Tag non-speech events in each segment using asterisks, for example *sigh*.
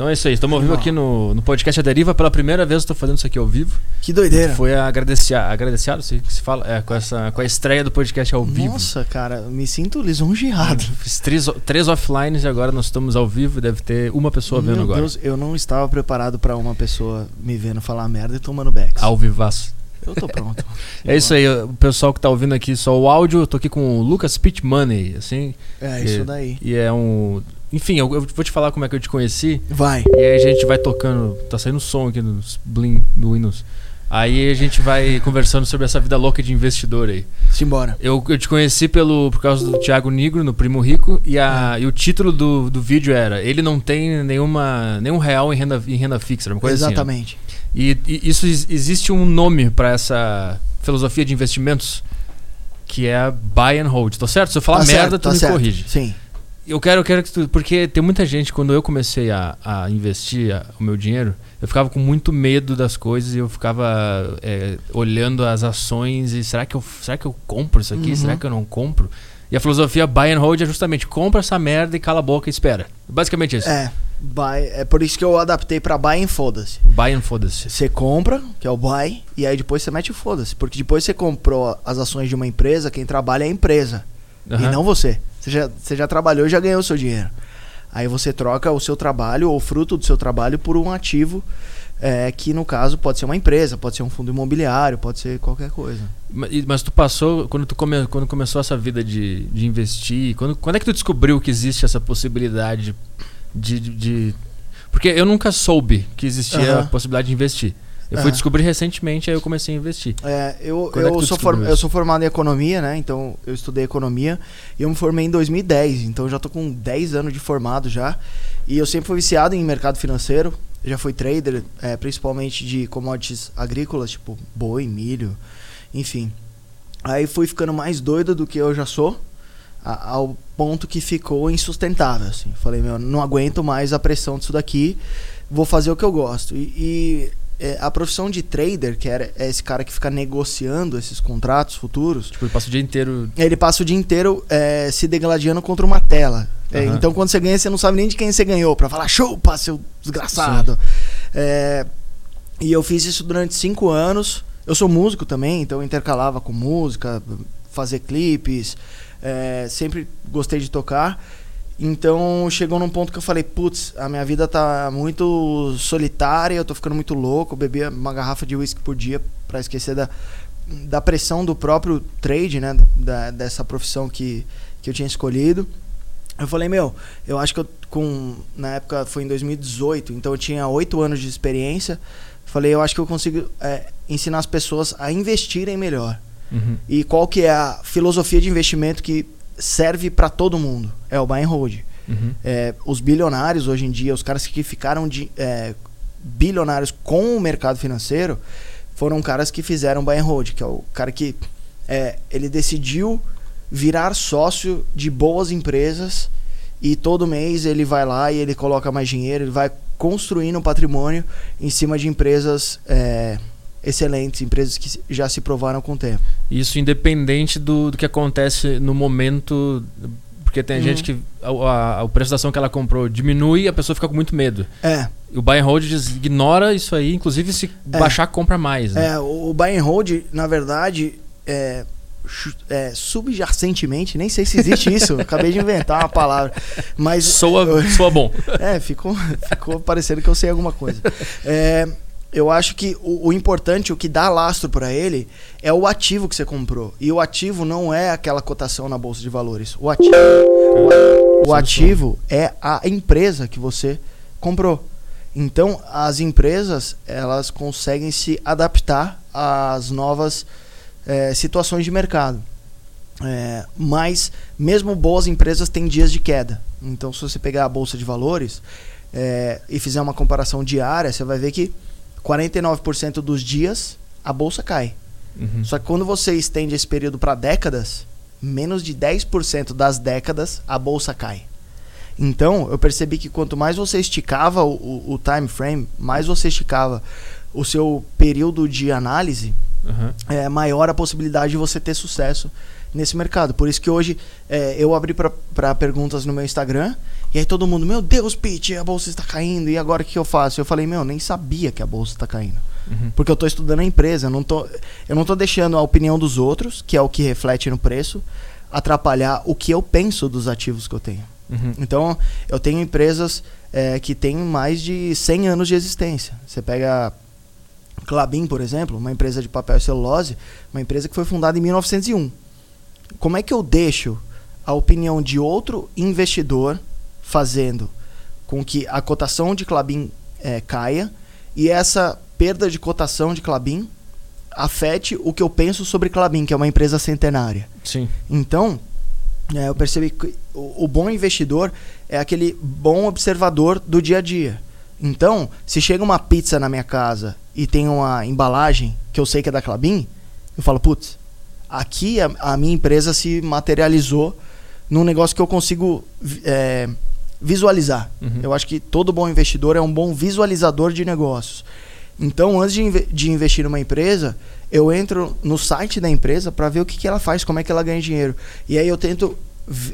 Então é isso aí, estamos ao vivo aqui no, no podcast A Deriva. Pela primeira vez estou fazendo isso aqui ao vivo. Que doideira. Foi agradecer, agradecido, se, se fala, é, com, essa, com a estreia do podcast ao vivo. Nossa, cara, me sinto lisonjeado. *laughs* Fiz três, três offlines e agora nós estamos ao vivo. Deve ter uma pessoa Meu vendo agora. Deus, eu não estava preparado para uma pessoa me vendo falar merda e tomando backs. Ao vivaço. Eu tô pronto. *laughs* É isso aí, o pessoal que tá ouvindo aqui só o áudio, eu tô aqui com o Lucas Pitt Money, assim. É, e, isso daí. E é um. Enfim, eu, eu vou te falar como é que eu te conheci. Vai. E aí a gente vai tocando. Tá saindo som aqui nos Blim do Windows. Aí a gente vai conversando sobre essa vida louca de investidor aí. Simbora. Eu, eu te conheci pelo, por causa do Thiago Negro no Primo Rico e, a, e o título do, do vídeo era Ele não tem nenhuma, nenhum real em renda, em renda fixa, uma coisa Exatamente. assim. né? E, e isso existe um nome para essa filosofia de investimentos que é buy and hold. Tô certo? Se eu falar Tá merda, certo, tu tá me certo. corrige. Sim. Eu quero, eu quero que tu. Porque tem muita gente, quando eu comecei a, a investir a- o meu dinheiro, eu ficava com muito medo das coisas e eu ficava é, olhando as ações e será que eu, será que eu compro isso aqui? Uhum. Será que eu não compro? E a filosofia buy and hold é justamente compra essa merda e cala a boca e espera. Basicamente isso. É. Buy, é por isso que eu adaptei pra buy e foda-se. Buy and foda-se. Você compra, que é o buy, e aí depois você mete o foda-se. Porque depois você comprou as ações de uma empresa, quem trabalha é a empresa. E Aham. não você. Você já, você já trabalhou e já ganhou o seu dinheiro. Aí você troca o seu trabalho, ou fruto do seu trabalho, por um ativo é, que, no caso, pode ser uma empresa, pode ser um fundo imobiliário, pode ser qualquer coisa. Ma- e- Mas tu passou, quando tu come, quando começou essa vida de, de investir, quando, quando é que tu descobriu que existe essa possibilidade de. de- de- Porque eu nunca soube que existia Aham. a possibilidade de investir. Eu fui Aham. descobrir recentemente, aí eu comecei a investir. É, eu, Quando é eu, tu sou form- eu sou formado em economia, né? Então eu estudei economia e eu me formei em 2010. Então já tô com 10 anos de formado já. E eu sempre fui viciado em mercado financeiro. Já fui trader, é, principalmente de commodities agrícolas, tipo boi, milho, enfim. Aí fui ficando mais doido do que eu já sou, a- ao ponto que ficou insustentável. Assim. Falei, meu, não aguento mais a pressão disso daqui, vou fazer o que eu gosto. E, e, é, a profissão de trader, que era, é esse cara que fica negociando esses contratos futuros, Tipo, eu passo o dia inteiro. ele passa o dia inteiro é, se degladiando contra uma tela. É, Aham. então, quando você ganha, você não sabe nem de quem você ganhou, pra falar, chupa, seu desgraçado. É, e eu fiz isso durante cinco anos. Eu sou músico também, então eu intercalava com música, fazer clipes, é, sempre gostei de tocar. Então chegou num ponto que eu falei, putz, a minha vida tá muito solitária, eu tô ficando muito louco, eu bebia uma garrafa de uísque por dia pra esquecer da, da pressão do próprio trade, né? Da, dessa profissão que, que eu tinha escolhido. Eu falei, meu, eu acho que eu com. Na época foi em 2018, então eu tinha oito anos de experiência. Falei, eu acho que eu consigo é, ensinar as pessoas a investirem melhor. Uhum. E qual que é a filosofia de investimento que serve para todo mundo? É o buy and hold. Uhum. É, os bilionários hoje em dia, os caras que ficaram de, é, bilionários com o mercado financeiro, foram caras que fizeram buy and hold, que é o cara que é, ele decidiu virar sócio de boas empresas e todo mês ele vai lá e ele coloca mais dinheiro, ele vai construindo um patrimônio em cima de empresas é, excelentes, empresas que já se provaram com o tempo. Isso independente do, do que acontece no momento. Porque tem Uhum. gente que a- a- o preço da ação que ela comprou diminui e a pessoa fica com muito medo. É, o buy and hold diz, ignora isso aí, inclusive se É. baixar, compra mais. Né? É, o buy and hold, na verdade, é, é, subjacentemente, nem sei se existe isso, *laughs* acabei de inventar uma palavra, mas Soa, soa bom. *laughs* é, ficou, ficou parecendo que eu sei alguma coisa. É, eu acho que o, o importante, o que dá lastro para ele, é o ativo que você comprou. E o ativo não é aquela cotação na bolsa de valores. O ativo, o, o ativo é a empresa que você comprou. Então, as empresas elas conseguem se adaptar às novas eh, situações de mercado. É, mas mesmo boas empresas têm dias de queda. Então, se você pegar a bolsa de valores é, e fizer uma comparação diária, você vai ver que 49% dos dias a bolsa cai. Uhum. Só que quando você estende esse período para décadas, menos de 10% das décadas a bolsa cai. Então, eu percebi que quanto mais você esticava o, o, o time frame, mais você esticava o seu período de análise, Uhum. é maior a possibilidade de você ter sucesso nesse mercado. Por isso que hoje é, eu abri para perguntas no meu Instagram E aí todo mundo, meu Deus, Pete, a bolsa está caindo, e agora o que eu faço? Eu falei, meu, nem sabia que a bolsa está caindo. Uhum. Porque eu tô estudando a empresa, eu não tô, eu não tô deixando a opinião dos outros, que é o que reflete no preço, atrapalhar o que eu penso dos ativos que eu tenho. Uhum. Então, eu tenho empresas é, que têm mais de 100 anos de existência. Você pega Clabin, por exemplo, uma empresa de papel e celulose, uma empresa que foi fundada em 1901. Como é que eu deixo a opinião de outro investidor fazendo com que a cotação de Clabin é, caia e essa perda de cotação de Clabin afete o que eu penso sobre Clabin, que é uma empresa centenária. Sim. Então, é, eu percebi que o, o bom investidor é aquele bom observador do dia a dia. Então, se chega uma pizza na minha casa e tem uma embalagem que eu sei que é da Clabin, eu falo, putz, aqui a, a minha empresa se materializou num negócio que eu consigo é, visualizar. Uhum. Eu acho que todo bom investidor é um bom visualizador de negócios. Então, antes de, inve- de investir numa empresa, eu entro no site da empresa para ver o que, que ela faz, como é que ela ganha dinheiro. E aí eu tento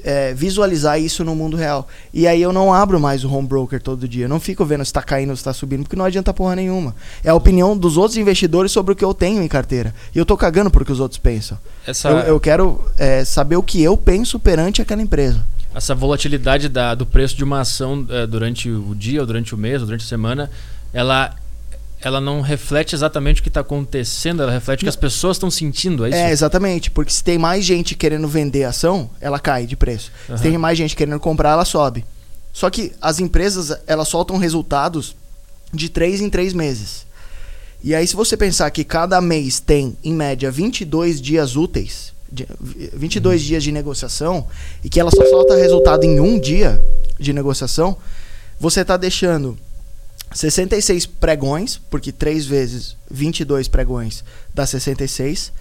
é, visualizar isso no mundo real. E aí eu não abro mais o home broker todo dia. Eu não fico vendo se está caindo ou se está subindo, porque não adianta porra nenhuma. É a opinião dos outros investidores sobre o que eu tenho em carteira. E eu tô cagando por que os outros pensam. Essa, Eu, eu quero é, saber o que eu penso perante aquela empresa. Essa volatilidade da, do preço de uma ação eh, durante o dia, ou durante o mês, ou durante a semana, ela, ela não reflete exatamente o que está acontecendo, ela reflete o que as pessoas estão sentindo, é isso? É, exatamente. Porque se tem mais gente querendo vender a ação, ela cai de preço. Aham. Se tem mais gente querendo comprar, ela sobe. Só que as empresas, elas soltam resultados de 3 em 3 meses. E aí, se você pensar que cada mês tem, em média, 22 dias úteis, 22 dias de negociação, e que ela só solta resultado em um dia de negociação, você está deixando 66 pregões, porque 3 vezes 22 pregões dá 66.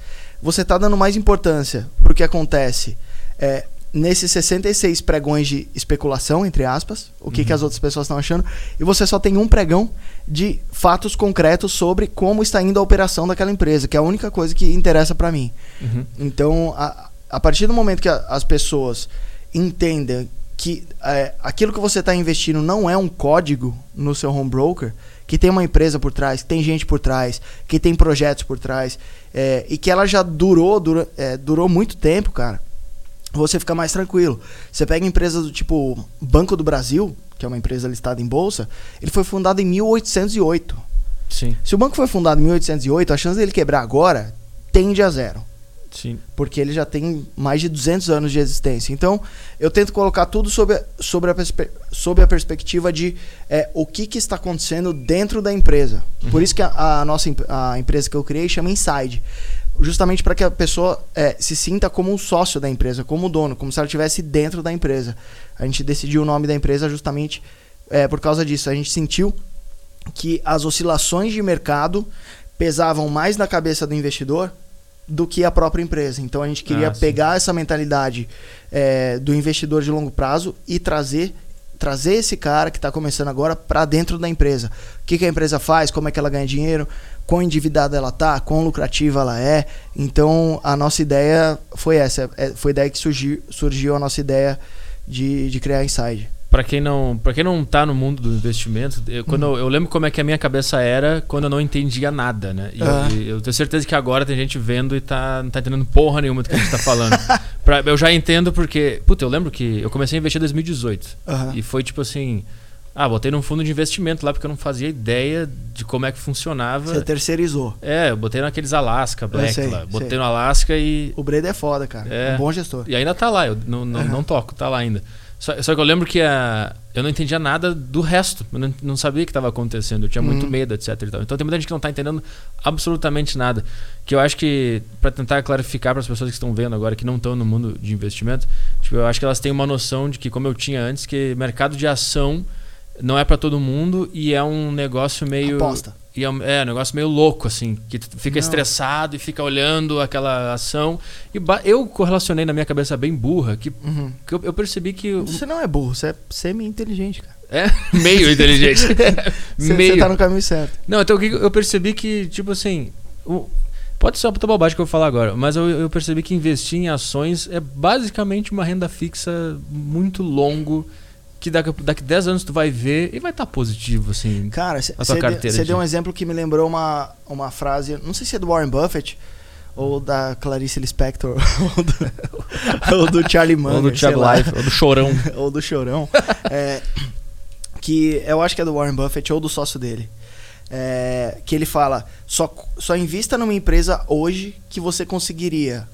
Você está dando mais importância para o que acontece é, nesses 66 pregões de especulação, entre aspas, o que, que as outras pessoas estão achando, e você só tem um pregão de fatos concretos sobre como está indo a operação daquela empresa, que é a única coisa que interessa para mim. Uhum. Então, a, a partir do momento que a- as pessoas entendem que é, aquilo que você está investindo não é um código no seu home broker, que tem uma empresa por trás, que tem gente por trás, que tem projetos por trás, é, e que ela já durou, dura- é, durou muito tempo, cara, você fica mais tranquilo. Você pega empresas do tipo Banco do Brasil, que é uma empresa listada em bolsa, ele foi fundado em 1808. Sim, Se o banco foi fundado em 1808, a chance dele quebrar agora tende a zero sim. porque ele já tem mais de 200 anos de existência. Então, eu tento colocar tudo sobre, a- sobre, a, sobre a perspectiva de é, o que, que está acontecendo dentro da empresa. Por isso que a, a nossa a empresa que eu criei chama Inside. Justamente para que a pessoa é, se sinta como um sócio da empresa, como dono, como se ela estivesse dentro da empresa. A gente decidiu o nome da empresa justamente é, por causa disso. A gente sentiu que as oscilações de mercado pesavam mais na cabeça do investidor do que a própria empresa. Então a gente queria Ah, pegar essa mentalidade é, do investidor de longo prazo e trazer trazer esse cara que está começando agora para dentro da empresa. O que, que a empresa faz, como é que ela ganha dinheiro, quão endividada ela tá, quão lucrativa ela é. Então a nossa ideia foi essa, é, foi daí que surgiu, surgiu a nossa ideia de, de criar Inside. Para quem não, para quem não tá no mundo do investimento, eu, quando eu, eu lembro como é que a minha cabeça era quando eu não entendia nada, né? E eu- Ah. e eu, tenho certeza que agora tem gente vendo e tá, não tá entendendo porra nenhuma do que a gente tá falando. *laughs* Pra- eu já entendo porque, puta, eu lembro que eu comecei a investir em 2018 Aham. e foi tipo assim, ah, botei num fundo de investimento lá porque eu não fazia ideia de como é que funcionava. Você terceirizou. É, eu botei naqueles Alaska Black sei, lá, botei sei. no Alaska e O Breda é foda, cara. É. Um bom gestor. e ainda tá lá, eu não, não, não toco, tá lá ainda. Só, só que eu lembro que a, eu não entendia nada do resto. Eu não, não sabia o que estava acontecendo. Eu tinha muito Uhum. medo, etc. Então tem muita gente que não está entendendo absolutamente nada. Que eu acho que, para tentar clarificar para as pessoas que estão vendo agora, que não estão no mundo de investimento, tipo, eu acho que elas têm uma noção de que, como eu tinha antes, que mercado de ação não é para todo mundo e é um negócio meio. Aposta. E é, um- é um negócio meio louco, assim, que tu fica Não. estressado e fica olhando aquela ação. E eu correlacionei na minha cabeça bem burra que, Uhum. que eu, eu percebi que. Você não é burro, você é semi-inteligente, cara. É *laughs* meio inteligente. *laughs* Você, meio. você tá no caminho certo. Não, então o que que eu percebi que, tipo assim. o- Pode ser uma puta bobagem que eu vou falar agora, mas eu, eu percebi que investir em ações é basicamente uma renda fixa muito longo que daqui, daqui 10 anos tu vai ver e vai estar tá positivo, assim. Cara, você deu um exemplo que me lembrou uma, uma frase, não sei se é do Warren Buffett ou da Clarice Lispector, ou do, *laughs* ou do Charlie Munger, ou do Thiago Life, ou do Chorão. *laughs* ou do Chorão. é, que eu acho que é do Warren Buffett ou do sócio dele. É, que ele fala: só, só invista numa empresa hoje que você conseguiria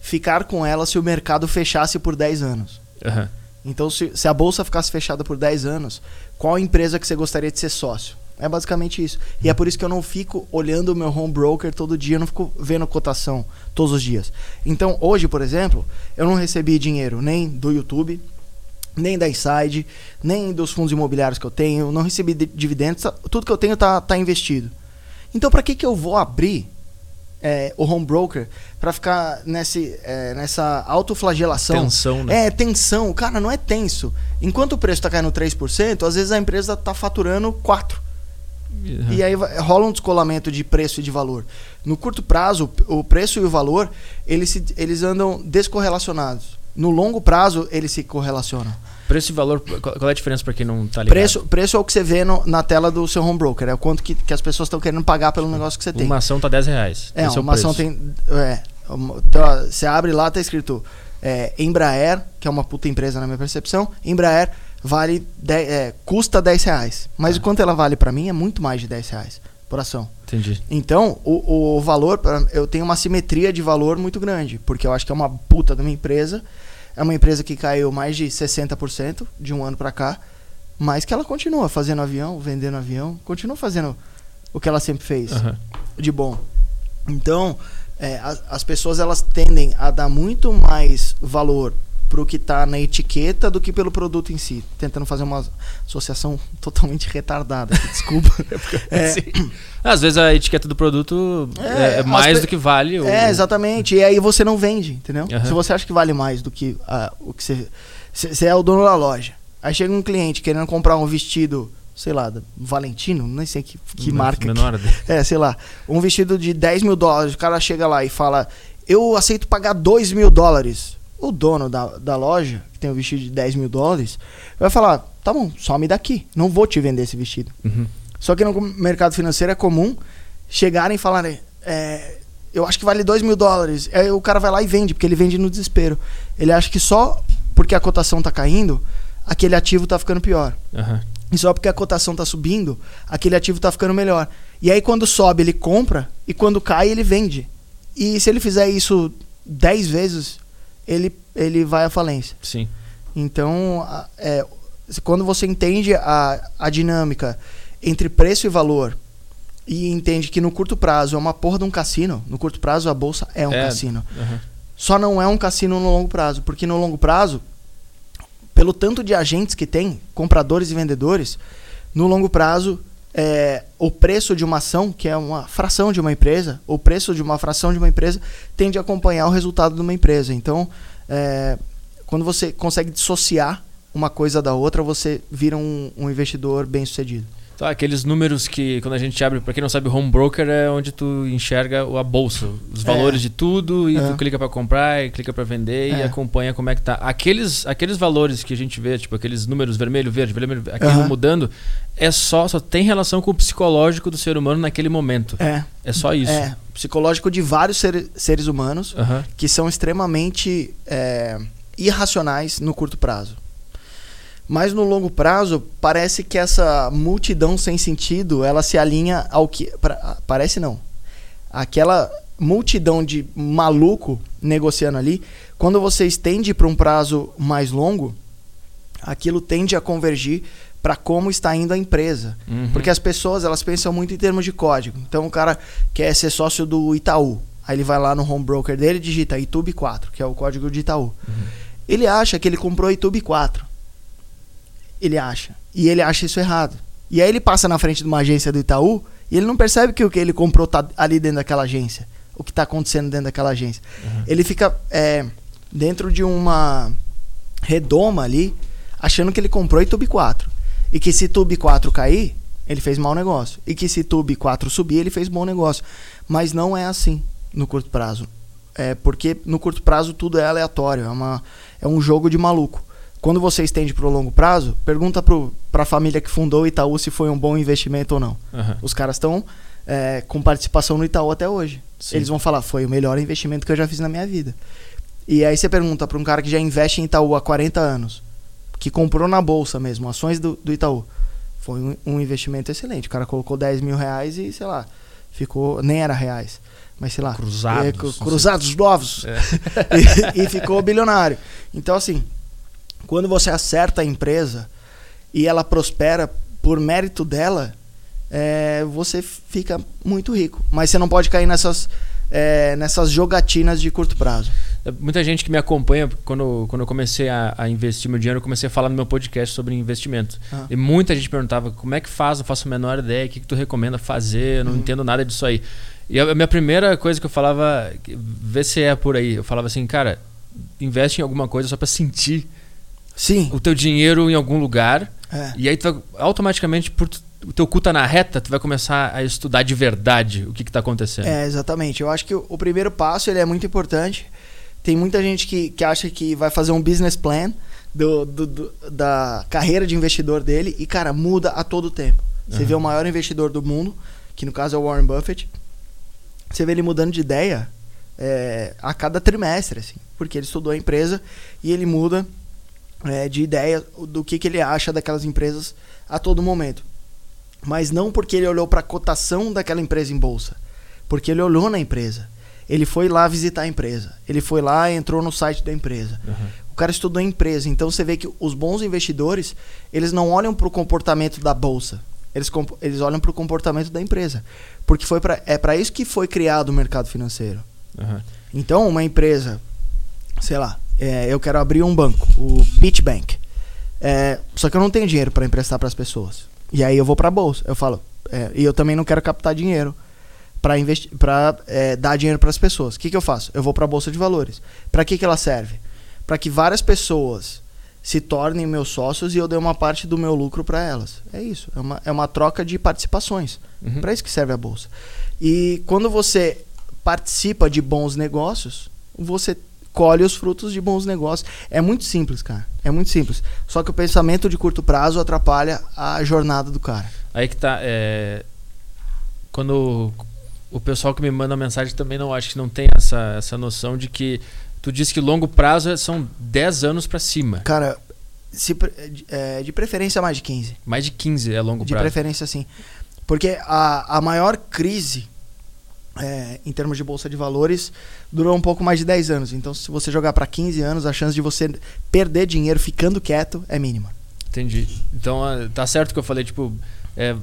ficar com ela se o mercado fechasse por 10 anos. Uhum. Então, se, se a bolsa ficasse fechada por 10 anos, qual empresa que você gostaria de ser sócio? É basicamente isso. E é por isso que eu não fico olhando o meu home broker todo dia, eu não fico vendo cotação todos os dias. Então, hoje, por exemplo, eu não recebi dinheiro nem do YouTube, nem da Inside, nem dos fundos imobiliários que eu tenho, não recebi dividendos, tudo que eu tenho tá, tá investido. Então, para que, que eu vou abrir é, o home broker para ficar nesse, é, nessa autoflagelação. Tensão, né? É, tensão. Cara, não é tenso. Enquanto o preço está caindo 3%, às vezes a empresa está faturando 4%. Uhum. E aí rola um descolamento de preço e de valor. No curto prazo, o preço e o valor, eles, se, eles andam descorrelacionados. No longo prazo, eles se correlacionam. Preço e valor, qual é a diferença para quem não está ligado? Preço, preço é o que você vê no, na tela do seu home broker, é o quanto que, que as pessoas estão querendo pagar pelo negócio que você tem. Uma ação tá 10 reais. É, uma é ação tem. É, então, você abre lá, tá escrito é, Embraer, que é uma puta empresa na minha percepção. Embraer vale 10, é, custa 10 reais. Mas ah. o quanto ela vale para mim é muito mais de 10 reais por ação. Entendi. Então, o, o valor, eu tenho uma simetria de valor muito grande, porque eu acho que é uma puta de uma empresa é uma empresa que caiu mais de 60% de um ano para cá, mas que ela continua fazendo avião, vendendo avião, continua fazendo o que ela sempre fez uhum. de bom. Então, é, as, as pessoas elas tendem a dar muito mais valor pro que está na etiqueta do que pelo produto em si. Tentando fazer uma associação totalmente retardada. *laughs* Desculpa. *laughs* é, assim, às vezes a etiqueta do produto é, é, é mais do que vale. Ou... É, exatamente. E aí você não vende, entendeu? Uhum. Se você acha que vale mais do que o que você. Você é o dono da loja. Aí chega um cliente querendo comprar um vestido sei lá, Valentino, nem sei que, que marca. Menor. Que, *laughs* é, sei lá. Um vestido de 10 mil dólares. O cara chega lá e fala: Eu aceito pagar 2 mil dólares o dono da, da loja, que tem um vestido de 10 mil dólares, vai falar: tá bom, some daqui, não vou te vender esse vestido. Uhum. Só que no mercado financeiro é comum chegarem e falarem: é, eu acho que vale 2 mil dólares. Aí o cara vai lá e vende, porque ele vende no desespero. Ele acha que só porque a cotação tá caindo, aquele ativo tá ficando pior. Uhum. E só porque a cotação tá subindo, aquele ativo tá ficando melhor. E aí quando sobe, ele compra, e quando cai, ele vende. E se ele fizer isso 10 vezes, ele, ele vai à falência. Sim. Então, é, quando você entende a, a dinâmica entre preço e valor e entende que no curto prazo é uma porra de um cassino, no curto prazo a bolsa é um é, cassino. Uhum. Só não é um cassino no longo prazo, porque no longo prazo, pelo tanto de agentes que tem, compradores e vendedores, no longo prazo é, o preço de uma ação, que é uma fração de uma empresa, o preço de uma fração de uma empresa tende a acompanhar o resultado de uma empresa. Então, é, quando você consegue dissociar uma coisa da outra, você vira um, um investidor bem sucedido. Tá, aqueles números que quando a gente abre, para quem não sabe, home broker é onde tu enxerga a bolsa, os valores é. de tudo e é. tu clica para comprar e clica para vender é. e acompanha como é que tá. Aqueles aqueles valores que a gente vê, tipo aqueles números vermelho, verde, vermelho, aquilo uhum. mudando, é só só tem relação com o psicológico do ser humano naquele momento. É. É só isso. É, psicológico de vários ser, seres humanos uhum. que são extremamente é, irracionais no curto prazo. Mas no longo prazo, parece que essa multidão sem sentido, ela se alinha ao que. Pra, parece não. Aquela multidão de maluco negociando ali, quando você estende para um prazo mais longo, aquilo tende a convergir para como está indo a empresa. Uhum. Porque as pessoas elas pensam muito em termos de código. Então o cara quer ser sócio do Itaú. Aí ele vai lá no home broker dele e digita YouTube 4, que é o código de Itaú. Uhum. Ele acha que ele comprou YouTube 4 ele acha. E ele acha isso errado. E aí ele passa na frente de uma agência do Itaú e ele não percebe que o que ele comprou tá ali dentro daquela agência. O que está acontecendo dentro daquela agência. Uhum. Ele fica é, dentro de uma redoma ali, achando que ele comprou Tube 4. E que se Tube 4 cair, ele fez mau negócio. E que se Tube 4 subir, ele fez bom negócio. Mas não é assim no curto prazo. É porque no curto prazo tudo é aleatório, é, uma, é um jogo de maluco. Quando você estende para o longo prazo, pergunta para a família que fundou o Itaú se foi um bom investimento ou não. Aham. Os caras estão é, com participação no Itaú até hoje. Sim. Eles vão falar, foi o melhor investimento que eu já fiz na minha vida. E aí você pergunta para um cara que já investe em Itaú há 40 anos, que comprou na bolsa mesmo, ações do, do Itaú. Foi um, um investimento excelente. O cara colocou 10 mil reais e, sei lá, ficou. Nem era reais. Mas sei lá. Cruzados, é, cruzados novos. É. *laughs* e, e ficou bilionário. Então, assim, quando você acerta a empresa e ela prospera por mérito dela, é, você fica muito rico. Mas você não pode cair nessas, é, nessas jogatinas de curto prazo. Muita gente que me acompanha, quando, quando eu comecei a, a investir meu dinheiro, eu comecei a falar no meu podcast sobre investimento. Ah. E muita gente perguntava como é que faz, não faço a menor ideia, o que, que tu recomenda fazer, eu não Uhum. entendo nada disso aí. E a, minha primeira coisa que eu falava, vê se é por aí, eu falava assim, cara, investe em alguma coisa só pra sentir Sim. o teu dinheiro em algum lugar. É. E aí tu vai, automaticamente, por tu- o teu cu tá na reta, tu vai começar a estudar de verdade o que, que tá acontecendo. É, exatamente. Eu acho que o, o primeiro passo ele é muito importante. Tem muita gente que, que acha que vai fazer um business plan do, do- do- da carreira de investidor dele e, cara, muda a todo tempo. Você Aham. vê o maior investidor do mundo, que no caso é o Warren Buffett, você vê ele mudando de ideia é, a cada trimestre, assim, porque ele estudou a empresa e ele muda é, de ideia do que, que ele acha daquelas empresas a todo momento. Mas não porque ele olhou para a cotação daquela empresa em bolsa, porque ele olhou na empresa. Ele foi lá visitar a empresa. Ele foi lá e entrou no site da empresa. Uhum. O cara estudou a empresa. Então você vê que os bons investidores, eles não olham para o comportamento da bolsa. Eles, eles olham para o comportamento da empresa. Porque foi pra, é para isso que foi criado o mercado financeiro. Uhum. Então, uma empresa, sei lá, é, eu quero abrir um banco, o Pitch Bank. É, só que eu não tenho dinheiro para emprestar para as pessoas. E aí eu vou para a bolsa. Eu falo, é, e eu também não quero captar dinheiro para investir, para dar dinheiro para as pessoas. O que, que eu faço? Eu vou para a bolsa de valores. Para que, que ela serve? Para que várias pessoas se tornem meus sócios e eu dê uma parte do meu lucro para elas. É isso. É uma, é uma troca de participações. Uhum. Para isso que serve a bolsa. E quando você participa de bons negócios, você colhe os frutos de bons negócios. É muito simples, cara. É muito simples. Só que o pensamento de curto prazo atrapalha a jornada do cara. Aí que tá. é, Quando o pessoal que me manda mensagem também não acho que não tem essa, essa noção de que tu disse que longo prazo é- são 10 anos pra cima. Cara, se, pre- é, de preferência mais de 15. Mais de 15 é longo De prazo. preferência sim. Porque a, a maior crise é, em termos de bolsa de valores durou um pouco mais de 10 anos. Então, se você jogar para 15 anos, a chance de você perder dinheiro ficando quieto é mínima. Entendi. Então ah, tá certo que eu falei, tipo, é,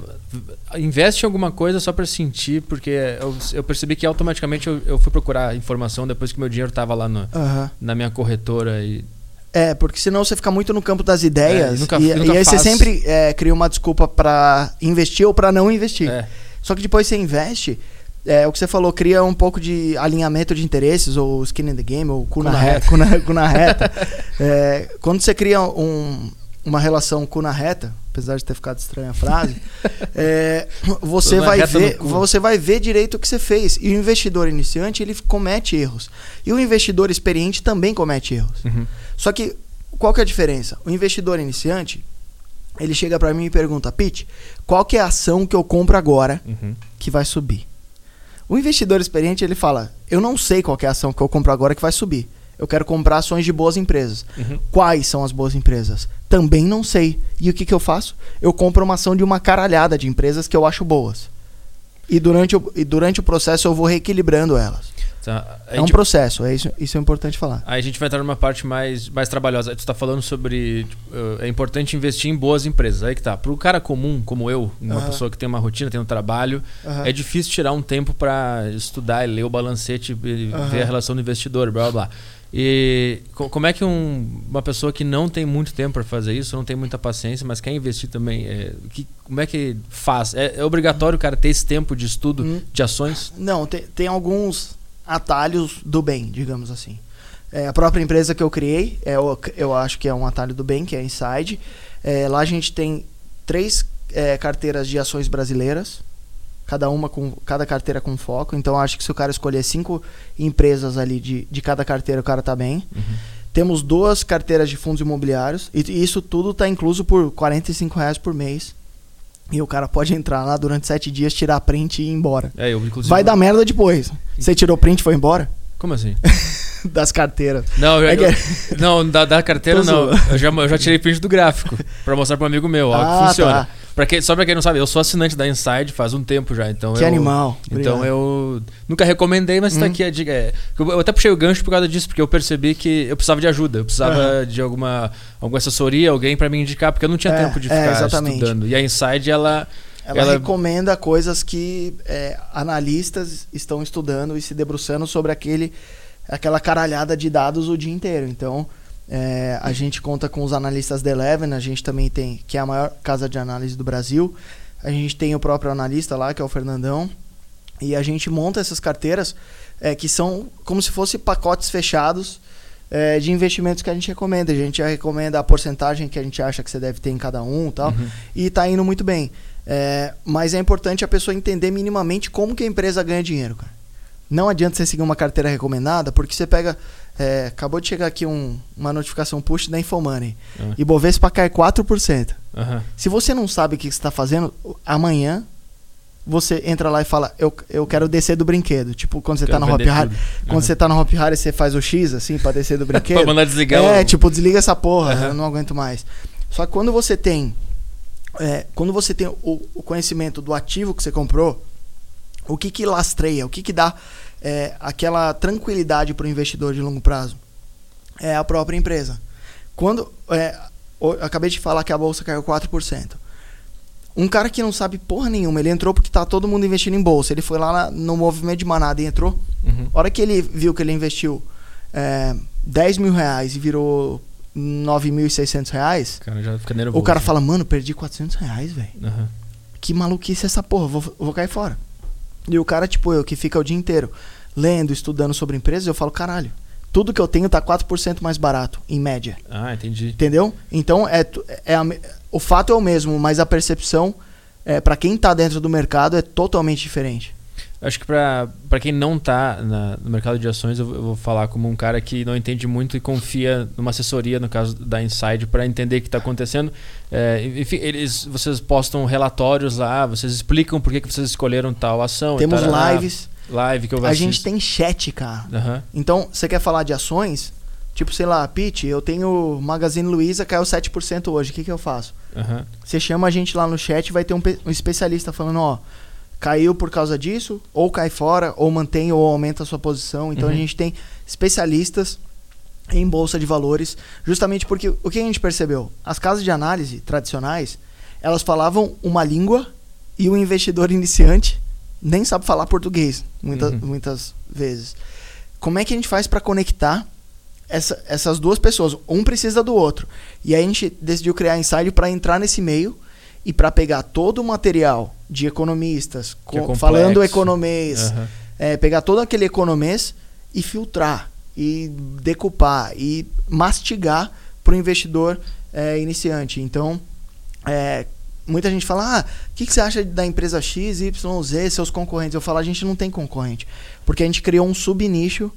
investe em alguma coisa só pra sentir, porque eu, eu percebi que automaticamente eu, eu fui procurar informação depois que meu dinheiro tava lá no- Aham. na minha corretora e É, porque senão você fica muito no campo das ideias É, e nunca- e, nunca e aí você faz. sempre é, cria uma desculpa para investir ou para não investir. é, Só que depois você investe, é, o que você falou, cria um pouco de alinhamento de interesses, ou skin in the game, ou cu Cu na, na reta. reta. cu *laughs* na, cu na reta. É, quando você cria um- uma relação cu na reta, apesar de ter ficado estranha a frase, *laughs* é, você, vai ver, você vai ver direito o que você fez. E o investidor iniciante, ele comete erros. E o investidor experiente também comete erros. uhum, Só que qual que é a diferença? O investidor iniciante, ele chega para mim e pergunta, Pete, qual que é a ação que eu compro agora uhum. que vai subir? O investidor experiente, ele fala, eu não sei qual é a ação que eu compro agora que vai subir. Eu quero comprar ações de boas empresas. Uhum. Quais são as boas empresas? Também não sei. E o que, que eu faço? Eu compro uma ação de uma caralhada de empresas que eu acho boas. E durante o, e durante o processo eu vou reequilibrando elas. Tá, a É um processo, é isso, isso é importante falar. Aí a gente vai entrar numa parte mais, mais trabalhosa. Tu está falando sobre. tipo, eh, é importante investir em boas empresas. Aí que tá. Para o cara comum, como eu, uma Aham. pessoa que tem uma rotina, tem um trabalho, Aham. é difícil tirar um tempo para estudar e ler o balancete e Aham. ver a relação do investidor, blá blá blá. E co- como é que um- uma pessoa que não tem muito tempo para fazer isso, não tem muita paciência, mas quer investir também, é, que, como é que faz? É, é obrigatório o cara ter esse tempo de estudo Hum. de ações? Não, tem, tem alguns atalhos do bem, digamos assim. É, a própria empresa que eu criei, é, o- eu acho que é um atalho do bem, que é a Inside. É, lá a gente tem três é, carteiras de ações brasileiras, cada uma com cada carteira com foco. Então eu acho que se o cara escolher cinco empresas ali de, de cada carteira, o cara tá bem. Temos duas carteiras de fundos imobiliários e isso tudo está incluso por 45 reais por mês. E o cara pode entrar lá durante sete dias, tirar print e ir embora. É, eu, inclusive. Vai dar merda depois. Você tirou print e foi embora? Como assim? *laughs* das carteiras. Não, eu, É que- eu- não da, da carteira não. Eu já, eu já tirei print do gráfico pra mostrar pra um amigo meu, ó, Ah, que funciona. tá. Pra quem, só pra quem não sabe, eu sou assinante da Inside faz um tempo já, então Que eu, animal. Então Obrigado. eu nunca recomendei, mas tá Hum. aqui a dica. É, eu até puxei o gancho por causa disso, porque eu percebi que eu precisava de ajuda. Eu precisava de alguma, alguma assessoria, alguém pra me indicar, porque eu não tinha É, tempo de é, ficar exatamente. estudando. E a Inside, ela. Ela, ela- recomenda coisas que é, analistas estão estudando e se debruçando sobre aquele, aquela caralhada de dados o dia inteiro. Então, é, a gente conta com os analistas da Eleven, a gente também tem, que é a maior casa de análise do Brasil. A gente tem o próprio analista lá, que é o Fernandão. E a gente monta essas carteiras é, que são como se fossem pacotes fechados é, de investimentos que a gente recomenda. A gente recomenda a porcentagem que a gente acha que você deve ter em cada um e tal Uhum. e tá indo muito bem. É, mas é importante a pessoa entender minimamente como que a empresa ganha dinheiro, cara. Não adianta você seguir uma carteira recomendada, porque você pega. É, acabou de chegar aqui um- uma notificação push da Infomoney. Ah. E Bovespa cai 4%. Aham. Se você não sabe o que você está fazendo, amanhã você entra lá e fala, eu, eu quero descer do brinquedo. Tipo, quando você Quero tá no Hop Harry. tudo. Quando você tá no Hop Harry, você faz o X, assim, pra descer do *laughs* brinquedo. Pra mandar desligar É, o- tipo, desliga essa porra, Aham. eu não aguento mais. Só que quando você tem. é, quando você tem o, o conhecimento do ativo que você comprou, o que que lastreia, o que que dá é, aquela tranquilidade para o investidor de longo prazo? É a própria empresa. Quando. é, acabei de falar que a bolsa caiu 4%. Um cara que não sabe porra nenhuma, ele entrou porque tá todo mundo investindo em bolsa. Ele foi lá na- no movimento de manada e entrou. Uhum. A hora que ele viu que ele investiu é, 10 mil reais e virou 9.600 reais, O cara já fica nervoso. o cara fala, mano, perdi 400 reais, velho. Aham. Que maluquice essa porra, vou, vou cair fora. E o cara, tipo eu, que fica o dia inteiro lendo, estudando sobre empresas, eu falo, caralho, tudo que eu tenho tá 4% mais barato, em média. Ah, entendi. Entendeu? Então, é, é a o fato é o mesmo, mas a percepção, é, para quem tá dentro do mercado, é totalmente diferente. Acho que pra, pra quem não tá na- no mercado de ações, eu, vou- eu vou falar como um cara que não entende muito e confia numa assessoria, no caso da Inside, para entender o que está acontecendo. É, enfim, eles, vocês postam relatórios lá, vocês explicam por que, que vocês escolheram tal ação. Temos tarará. lives, Live que eu a assisto. gente tem chat, cara. Aham. Então, você quer falar de ações? Tipo, sei lá, Pete, eu tenho Magazine Luiza, caiu 7% hoje, o que, que eu faço? aham. Você chama a gente lá no chat, vai ter um, um especialista falando, ó, caiu por causa disso, ou cai fora, ou mantém ou aumenta a sua posição. Então Uhum. a gente tem especialistas em bolsa de valores, justamente porque o que a gente percebeu? As casas de análise tradicionais, elas falavam uma língua e o investidor iniciante nem sabe falar português, muita, Uhum. muitas vezes. Como é que a gente faz para conectar essa- essas duas pessoas? Um precisa do outro. E aí a gente decidiu criar a Inside para entrar nesse meio e para pegar todo o material de economistas, é co- complexo. falando economês, aham. é, pegar todo aquele economês e filtrar, e decupar, e mastigar para o investidor é, iniciante. Então, é, muita gente fala, ah, o que, que você acha da empresa X, Y, Z, seus concorrentes? Eu falo, a gente não tem concorrente, porque a gente criou um subnicho,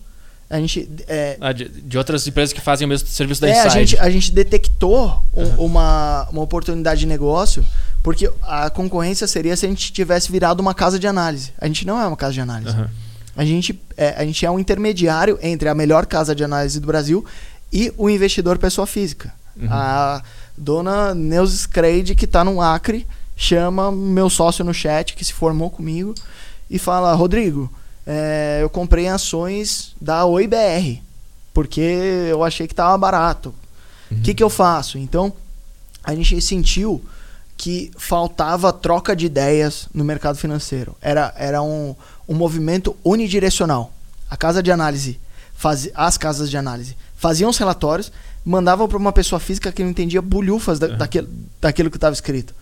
a gente... é, Ah, de, de outras empresas que fazem o mesmo serviço da é, a gente, a gente detectou um- Aham. uma, uma oportunidade de negócio, porque a concorrência seria se a gente tivesse virado uma casa de análise. A gente não é uma casa de análise. Aham. A, gente, é, a gente é um intermediário entre a melhor casa de análise do Brasil e o investidor pessoa física. Uhum. A dona Neuza Screide, que está no Acre, chama meu sócio no chat, que se formou comigo, e fala: Rodrigo, é, eu comprei ações da OIBR, porque eu achei que estava barato. O Uhum. que, que eu faço? Então, a gente sentiu que faltava troca de ideias no mercado financeiro. Era, era um, um movimento unidirecional. A casa de análise, faz, as casas de análise faziam os relatórios, mandavam para uma pessoa física que não entendia bulhufas da, Uhum. daquilo, daquilo que estava escrito.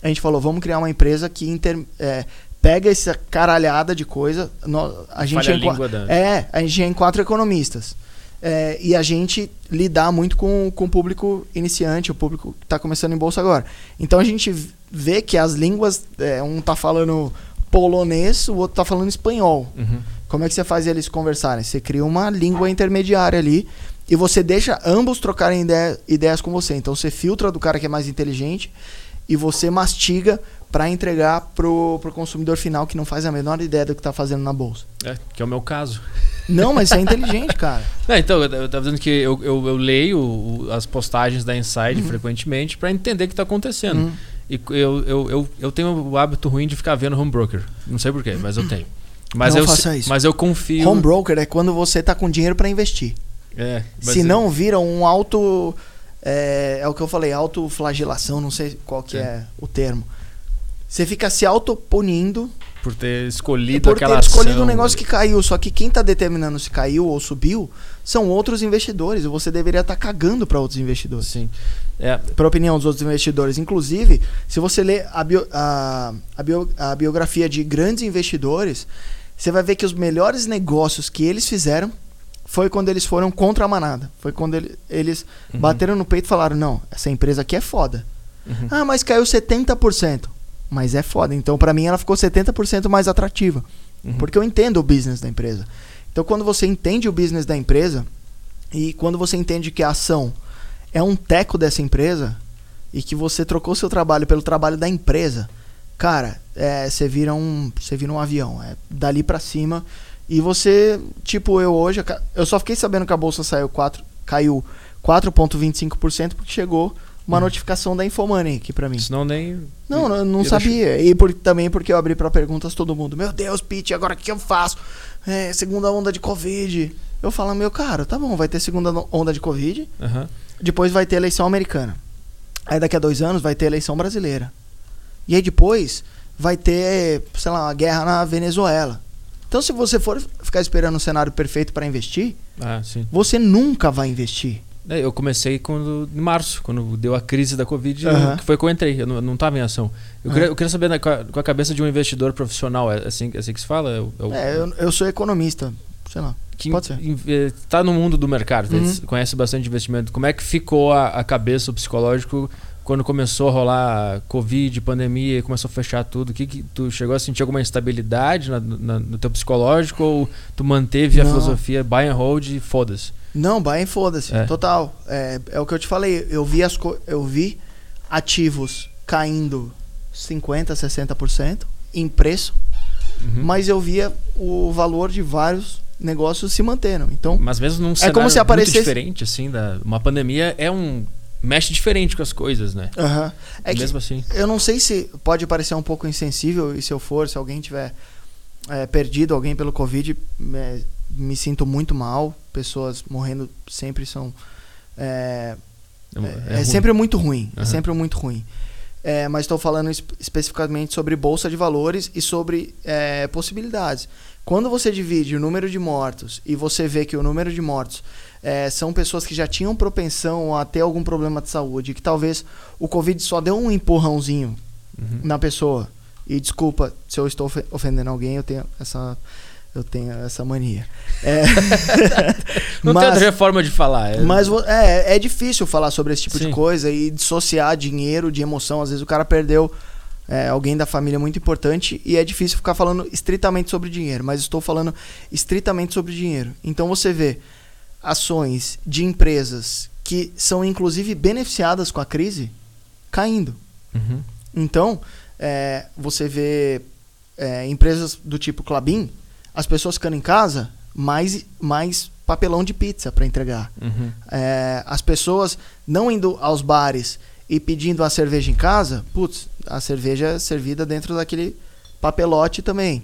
A gente falou, vamos criar uma empresa que inter, é, pega essa caralhada de coisa. nó- a gente Falha a é da- é, a gente é em quatro economistas. É, e a gente lidar muito com, com o público iniciante, o público que está começando em bolsa agora. Então a gente vê que as línguas, é, um tá falando polonês, o outro tá falando espanhol. Uhum. Como é que você faz eles conversarem? Você cria uma língua intermediária ali e você deixa ambos trocarem ideia, ideias com você. Então você filtra do cara que é mais inteligente e você mastiga para entregar pro, pro consumidor final que não faz a menor ideia do que tá fazendo na bolsa. É, que é o meu caso. Não, mas você é *laughs* inteligente, cara. É, então, eu, eu tava dizendo que eu, eu, eu leio o- as postagens da Inside Uhum. frequentemente para entender o que tá acontecendo. E eu, eu, eu, eu tenho o hábito ruim de ficar vendo home broker. Não sei porquê, mas eu *clears throat* tenho. Mas Não eu, faça isso. Mas eu confio. Home broker é quando você tá com dinheiro para investir. É, Se eu- não vira um auto. É, é o que eu falei, autoflagelação, não sei qual que É. é o termo. Você fica se autopunindo Por ter escolhido por ter aquela escolhido ação, um negócio né? que caiu. Só que quem tá determinando se caiu ou subiu são outros investidores. E você deveria estar cagando para outros investidores. Sim. É, Para opinião dos outros investidores. Inclusive, se você ler a, bio- a- a bio- a biografia de grandes investidores, você vai ver que os melhores negócios que eles fizeram foi quando eles foram contra a manada. Foi quando ele- eles Uhum. bateram no peito e falaram: não, essa empresa aqui é foda. Uhum. Ah, mas caiu 70%. Mas é foda. Então, para mim, ela ficou 70% mais atrativa. Uhum. Porque eu entendo o business da empresa. Então, quando você entende o business da empresa e quando você entende que a ação é um teco dessa empresa e que você trocou seu trabalho pelo trabalho da empresa, cara, é, você vira um, você vira um avião, é dali pra cima e você, tipo eu hoje, eu só fiquei sabendo que a bolsa saiu 4, caiu 4.25% porque chegou uma Uhum. notificação da Infomoney aqui pra mim. Senão nem. Não, não, não ia sabia. E por, também porque eu abri pra perguntas todo mundo. Meu Deus, Pete, agora o que eu faço? É, segunda onda de Covid. Eu falo, meu cara, tá bom, vai ter segunda onda de Covid. Aham. Depois vai ter eleição americana. Aí daqui a dois anos vai ter eleição brasileira. E aí depois vai ter, sei lá, uma guerra na Venezuela. Então se você for ficar esperando um cenário perfeito pra investir, Ah, sim. você nunca vai investir. Eu comecei quando, em março, quando deu a crise da Covid, eu- que foi que eu entrei, eu não, eu não tava em ação. Eu, queria, eu queria saber né, com, a, com a cabeça de um investidor profissional, é assim, é assim que se fala? É o- é É, eu, eu sou economista, sei lá. que pode ser. está no mundo do mercado, Uhum. conhece bastante investimento. Como é que ficou a, a cabeça, o psicológico, quando começou a rolar Covid, pandemia, começou a fechar tudo? Que, que tu chegou a sentir alguma instabilidade na- na- no teu psicológico ou tu manteve a Não. filosofia buy and hold e foda-se? Não, and foda-se. É. Total. É, é o que eu te falei. Eu vi, as eu vi ativos caindo 50%, 60% em preço, Uhum. mas eu via o valor de vários negócios se mantendo. Então, Mas mesmo num cenário como se aparecesse- diferente, assim, da, uma pandemia é um... mexe diferente com as coisas, né? aham. é mesmo assim. eu não sei se pode parecer um pouco insensível, e se eu for, se alguém tiver é, perdido alguém pelo Covid, é, me sinto muito mal. Pessoas morrendo sempre são. É, é, é ruim. sempre muito ruim. É Aham. sempre muito ruim. É, mas estou falando espe- especificamente sobre bolsa de valores e sobre é, possibilidades. Quando você divide o número de mortos e você vê que o número de mortos é, são pessoas que já tinham propensão a ter algum problema de saúde, que talvez o Covid só deu um empurrãozinho Uhum. na pessoa. E desculpa se eu estou ofe- ofendendo alguém, eu tenho essa, eu tenho essa mania. É, *laughs* Não tem outra forma de falar. É, mas é, é difícil falar sobre esse tipo Sim. de coisa e dissociar dinheiro de emoção. Às vezes o cara perdeu é, alguém da família muito importante e é difícil ficar falando estritamente sobre dinheiro. Mas estou falando estritamente sobre dinheiro. Então você vê ações de empresas que são inclusive beneficiadas com a crise caindo. Uhum. Então, é, você vê é, empresas do tipo Clabin, as pessoas ficando em casa, mais, mais papelão de pizza para entregar. Uhum. É, as pessoas não indo aos bares e pedindo a cerveja em casa, putz, a cerveja é servida dentro daquele papelote também.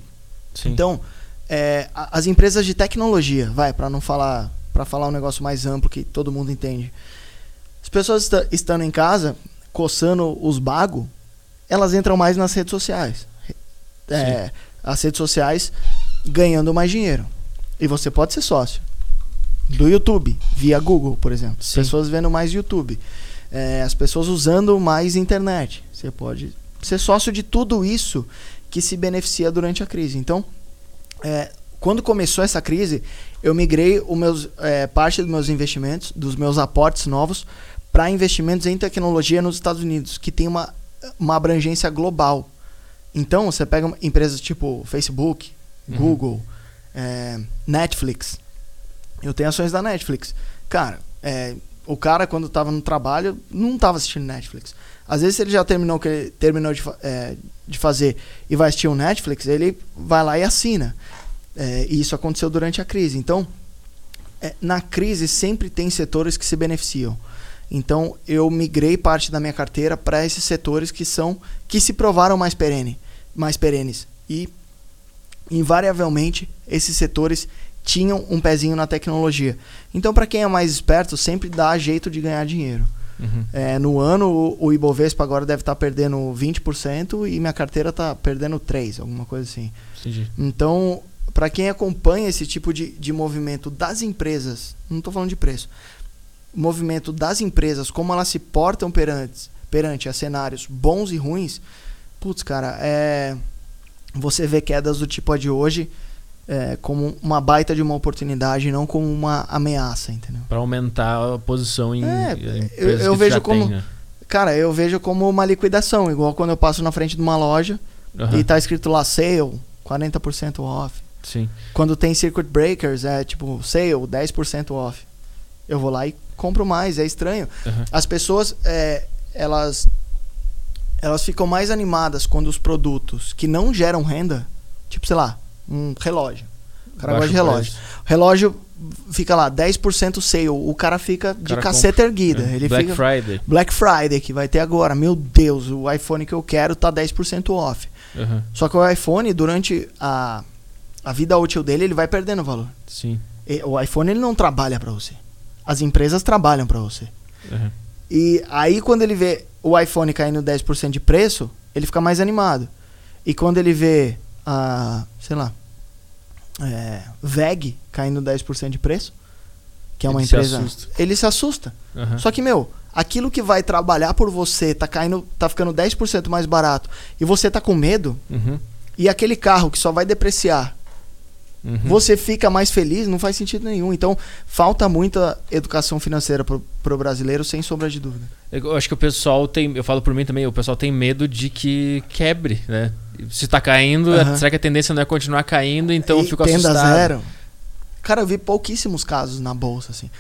Sim. Então, é, as empresas de tecnologia, vai, para não falar, para falar um negócio mais amplo que todo mundo entende. As pessoas esta- estando em casa, coçando os bagos, elas entram mais nas redes sociais. É, as redes sociais ganhando mais dinheiro. E você pode ser sócio do YouTube, via Google, por exemplo. Sim. pessoas vendo mais YouTube. É, as pessoas usando mais internet. Você pode ser sócio de tudo isso que se beneficia durante a crise. Então, é, quando começou essa crise, eu migrei o meus, é, parte dos meus investimentos, dos meus aportes novos, para investimentos em tecnologia nos Estados Unidos, que tem uma, uma abrangência global. Então, você pega uma- empresas tipo Facebook, Uhum. Google, é, Netflix. Eu tenho ações da Netflix. Cara, é, o cara, quando tava no trabalho, não tava assistindo Netflix. Às vezes, se ele já terminou que terminou de, é, de fazer e vai assistir o Netflix, ele vai lá e assina. É, e isso aconteceu durante a crise. Então, é, na crise sempre tem setores que se beneficiam. Então, eu migrei parte da minha carteira para esses setores que são que se provaram mais perene, mais perenes. E invariavelmente esses setores tinham um pezinho na tecnologia. Então, para quem é mais esperto, sempre dá jeito de ganhar dinheiro. Uhum. É, no ano, o, o Ibovespa agora deve estar perdendo 20% e minha carteira está perdendo 3%, alguma coisa assim. Entendi. Então, para quem acompanha esse tipo de, de movimento das empresas, não estou falando de preço, movimento das empresas, como elas se portam perante, perante a cenários bons e ruins, putz, cara, é, você vê quedas do tipo a de hoje é, como uma baita de uma oportunidade, não como uma ameaça, entendeu? Pra aumentar a posição em, É, em eu- eu vejo como- tem, né? Cara, eu vejo como uma liquidação, igual quando eu passo na frente de uma loja Aham, e tá escrito lá sale, 40% off. Sim. Quando tem circuit breakers, é tipo sale, 10% off. Eu vou lá e compro mais, é estranho. Aham. As pessoas, é, elas, elas ficam mais animadas quando os produtos que não geram renda, tipo, sei lá, um relógio. O cara gosta de relógio. preço. O relógio fica lá, 10% sale. O cara fica de cara caceta erguida. É. Ele Black fica... Friday. Black Friday, que vai ter agora. Meu Deus, o iPhone que eu quero tá 10% off. Aham, Só que o iPhone, durante a, a vida útil dele, ele vai perdendo valor. Sim. E o iPhone ele não trabalha para você. As empresas trabalham para você. Aham. E aí quando ele vê o iPhone caindo 10% de preço, ele fica mais animado. E quando ele vê a, sei lá, é, VEG caindo 10% de preço, que é uma Ele se empresa, assusta. ele se assusta. Aham. Só que, meu, aquilo que vai trabalhar por você tá caindo, tá ficando 10% mais barato e você tá com medo, Uhum. e aquele carro que só vai depreciar Uhum. você fica mais feliz, não faz sentido nenhum. Então, falta muita educação financeira pro, pro brasileiro, sem sombra de dúvida. Eu acho que o pessoal tem, eu falo por mim também, o pessoal tem medo de que quebre, né? Se tá caindo, Aham. será que a tendência não é continuar caindo? Então eu E fico tenda assustado. zero. Cara, eu vi pouquíssimos casos na bolsa, assim.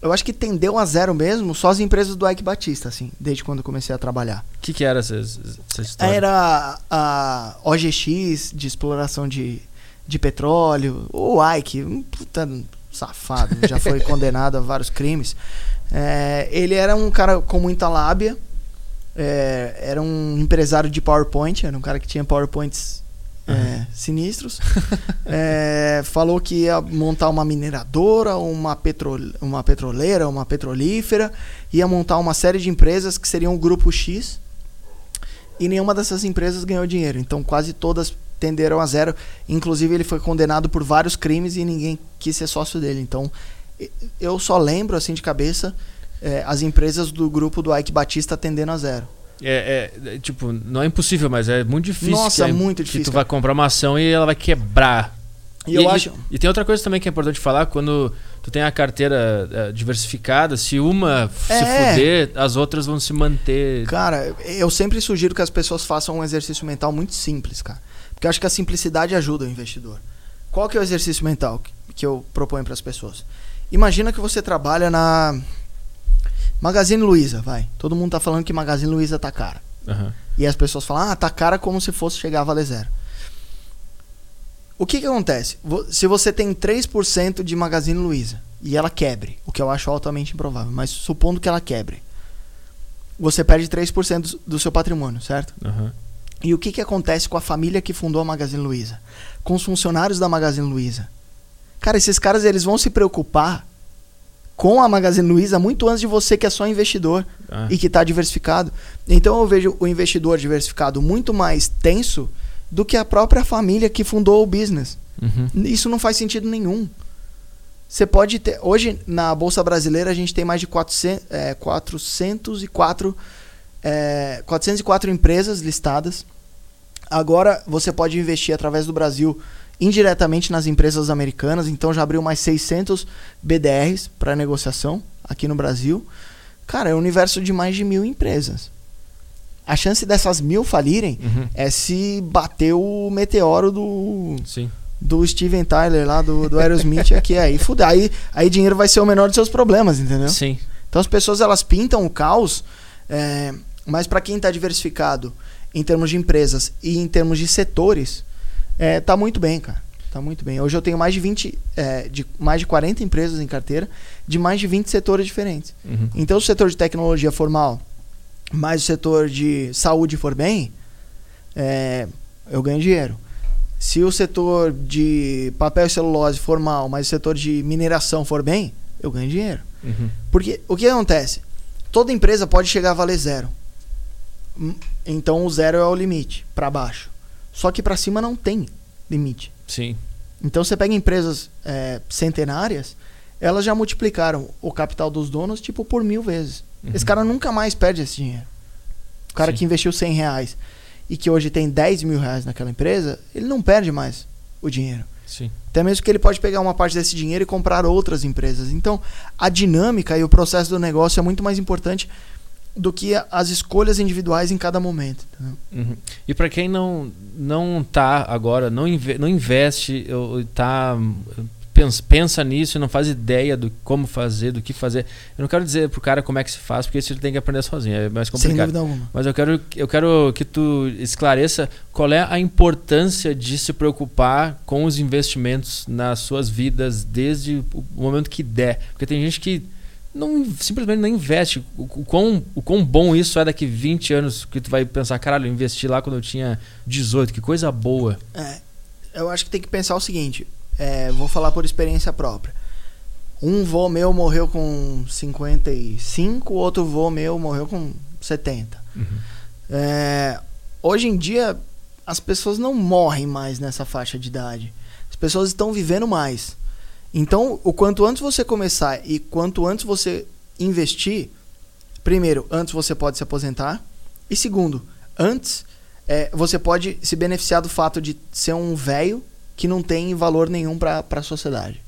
Eu acho que tendeu a zero mesmo só as empresas do Ike Batista, assim, desde quando eu comecei a trabalhar. O que, que era essa, essa história? Era a OGX de exploração de, de petróleo. O Ike, um puta safado, já foi *laughs* condenado a vários crimes. É, ele era um cara com muita lábia. é, era um empresário de PowerPoint, era um cara que tinha PowerPoints é, sinistros. *laughs* É, falou que ia montar uma mineradora, uma, petro, uma petroleira, uma petrolífera, ia montar uma série de empresas que seriam o grupo X e nenhuma dessas empresas ganhou dinheiro. Então quase todas tenderam a zero. Inclusive ele foi condenado por vários crimes e ninguém quis ser sócio dele. Então e- eu só lembro assim de cabeça eh, as empresas do grupo do Ike Batista tendendo a zero. É, é, é, tipo, não é impossível, mas é muito difícil. Nossa, que, é- muito Que difícil, tu cara. vai comprar uma ação e ela vai quebrar. E eu acho. E tem outra coisa também que é importante falar, quando tu tem a carteira eh, diversificada, se uma f- se É. fuder, as outras vão se manter. Cara, eu sempre sugiro que as pessoas façam um exercício mental muito simples, cara. Porque eu acho que a simplicidade ajuda o investidor. Qual que é o exercício mental que- que eu proponho para as pessoas? Imagina que você trabalha na Magazine Luiza, vai. Todo mundo tá falando que Magazine Luiza tá cara. Aham. E as pessoas falam, ah, tá cara como se fosse chegar a valer zero. O que que acontece? Se você tem 3% de Magazine Luiza e ela quebre, o que eu acho altamente improvável, mas supondo que ela quebre, você perde 3% do- do seu patrimônio, certo? Aham. E o que que acontece com a família que fundou a Magazine Luiza? Com os funcionários da Magazine Luiza? Cara, esses caras eles vão se preocupar com a Magazine Luiza muito antes de você que é só investidor Ah. e que está diversificado. Então eu vejo o investidor diversificado muito mais tenso do que a própria família que fundou o business. Uhum. Isso não faz sentido nenhum. Você pode ter. Hoje, na Bolsa Brasileira, a gente tem mais de 400, é, 404, é, 404 empresas listadas. Agora, você pode investir através do Brasil indiretamente nas empresas americanas. Então, já abriu mais 600 BDRs para negociação aqui no Brasil. Cara, é um universo de mais de mil empresas. A chance dessas mil falirem Uhum. é se bater o meteoro do, Sim. do Steven Tyler lá do, do Aerosmith aqui. Aí, fuder, aí, aí dinheiro vai ser o menor dos seus problemas, entendeu? Sim. Então as pessoas elas pintam o caos, é, mas para quem está diversificado em termos de empresas e em termos de setores, é, tá muito bem, cara. Tá muito bem. Hoje eu tenho mais de 20, é, de mais de 40 empresas em carteira, de mais de 20 setores diferentes. Uhum. Então, se o setor de tecnologia for mal, mais o setor de saúde for bem, é, eu ganho dinheiro. Se o setor de papel e celulose for mal, mas o setor de mineração for bem, eu ganho dinheiro. Uhum. Porque o que acontece? Toda empresa pode chegar a valer zero. Então o zero é o limite para baixo. Só que para cima não tem limite. Sim. Então você pega empresas é, centenárias, elas já multiplicaram o capital dos donos tipo por mil vezes. Uhum. Esse cara nunca mais perde esse dinheiro. O cara Sim. que investiu 100 reais e que hoje tem 10 mil reais naquela empresa, ele não perde mais o dinheiro. Sim. Até mesmo que ele pode pegar uma parte desse dinheiro e comprar outras empresas. Então, a dinâmica e o processo do negócio é muito mais importante do que as escolhas individuais em cada momento. Uhum. E para quem não não tá agora, não, inve- não investe, ou tá pensa, pensa nisso e não faz ideia do como fazer, do que fazer. Eu não quero dizer pro cara como é que se faz, porque isso ele tem que aprender sozinho, é mais Sem complicado. dúvida alguma. Mas eu quero, eu quero que tu esclareça qual é a importância de se preocupar com os investimentos nas suas vidas desde o momento que der. Porque tem gente que não, simplesmente não investe. O, o, quão, o quão bom isso é daqui 20 anos que tu vai pensar, caralho, eu investi lá quando eu tinha 18, que coisa boa. É, eu acho que tem que pensar o seguinte: é, vou falar por experiência própria. Um vô meu morreu com 55, outro vô meu morreu com 70. É, hoje em dia, as pessoas não morrem mais nessa faixa de idade. As pessoas estão vivendo mais. Então, o quanto antes você começar e quanto antes você investir, primeiro, antes você pode se aposentar. E segundo, antes é, você pode se beneficiar do fato de ser um velho que não tem valor nenhum para a sociedade.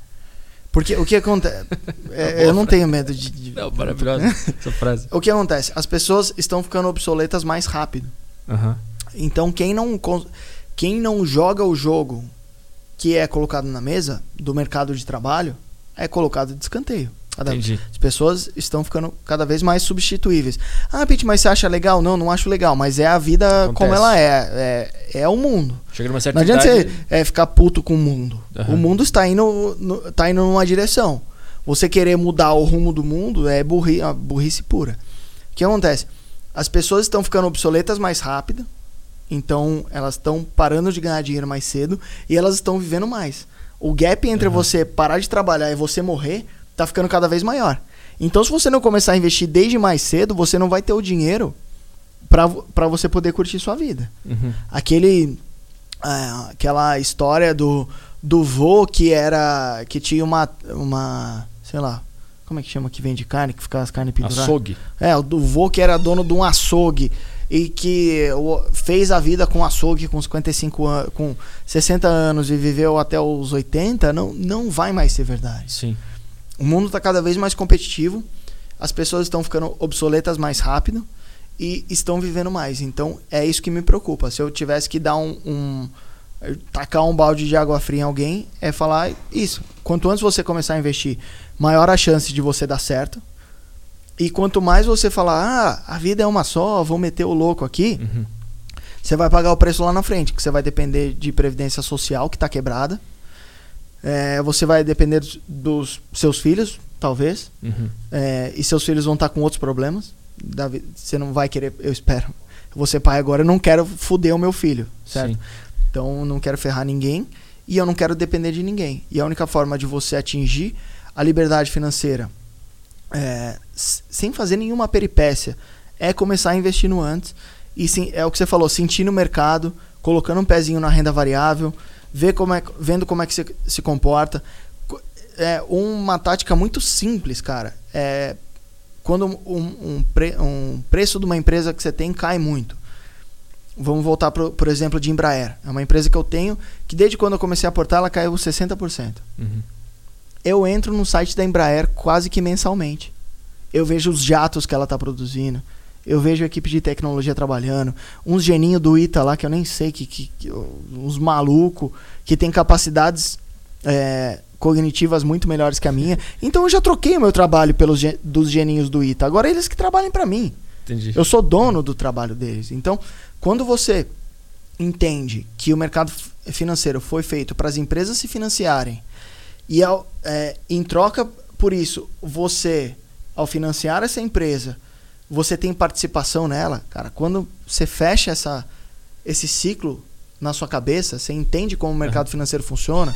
Porque o que acontece. *laughs* É, eu não tenho medo de. de- Não, maravilhosa essa frase. O que acontece? As pessoas estão ficando obsoletas mais rápido. Aham. Então quem não, quem não joga o jogo que é colocado na mesa do mercado de trabalho é colocado de escanteio. Entendi. As pessoas estão ficando cada vez mais substituíveis. Ah, Pete, mas você acha legal? Não, não acho legal, mas é a vida Acontece. como ela é. É, é o mundo. Chega numa certa Não adianta idade. você é, ficar puto com o mundo. Aham. O mundo está indo, no, tá indo numa direção. Você querer mudar o rumo do mundo é burri, a burrice pura. O que acontece? As pessoas estão ficando obsoletas mais rápido, então elas estão parando de ganhar dinheiro mais cedo e elas estão vivendo mais. O gap entre Aham. você parar de trabalhar e você morrer tá ficando cada vez maior. Então, se você não começar a investir desde mais cedo, você não vai ter o dinheiro para você poder curtir sua vida Uhum. aquele ah, aquela história do do vô que era que tinha uma uma sei lá como é que chama que vende carne que fica as carnes penduradas Açougue. é o do vô que era dono de um açougue e que fez a vida com açougue com 55 anos com 60 anos e viveu até os 80 não não vai mais ser verdade Sim. o mundo está cada vez mais competitivo, as pessoas estão ficando obsoletas mais rápido e estão vivendo mais. Então é isso que me preocupa. Se eu tivesse que dar um, um- tacar um balde de água fria em alguém, é falar isso. Quanto antes você começar a investir, maior a chance de você dar certo. E quanto mais você falar, ah, a vida é uma só, vou meter o louco aqui, Uhum. você vai pagar o preço lá na frente, que você vai depender de previdência social que está quebrada. É, você vai depender dos, seus filhos, talvez. Uhum. É, e seus filhos vão estar com outros problemas. Você não vai querer, eu espero. Ser pai agora, eu não quero foder o meu filho, certo? Sim. Então eu não quero ferrar ninguém e eu não quero depender de ninguém. E a única forma de você atingir a liberdade financeira é, sem fazer nenhuma peripécia é começar a investir no antes. E sim, é o que você falou, sentir no mercado, colocando um pezinho na renda variável, ver como é, vendo como é que você se comporta. Co- É uma tática muito simples, cara. É quando um, um, pre- um preço de uma empresa que você tem cai muito. Vamos voltar pro, por exemplo de Embraer. É uma empresa que eu tenho que desde quando eu comecei a aportar ela caiu 60%. Uhum. Eu entro no site da Embraer quase que mensalmente. Eu vejo os jatos que ela está produzindo. Eu vejo a equipe de tecnologia trabalhando, uns geninhos do ITA lá que eu nem sei, que, que, que uns malucos que tem capacidades é, cognitivas muito melhores que a minha. Então eu já troquei o meu trabalho pelos dos geninhos do ITA. Agora eles que trabalhem para mim. Entendi. Eu sou dono do trabalho deles. Então, quando você entende que o mercado financeiro foi feito para as empresas se financiarem e ao, é, em troca por isso, você, ao financiar essa empresa, você tem participação nela, cara, quando você fecha essa, esse ciclo na sua cabeça, você entende como o mercado financeiro funciona,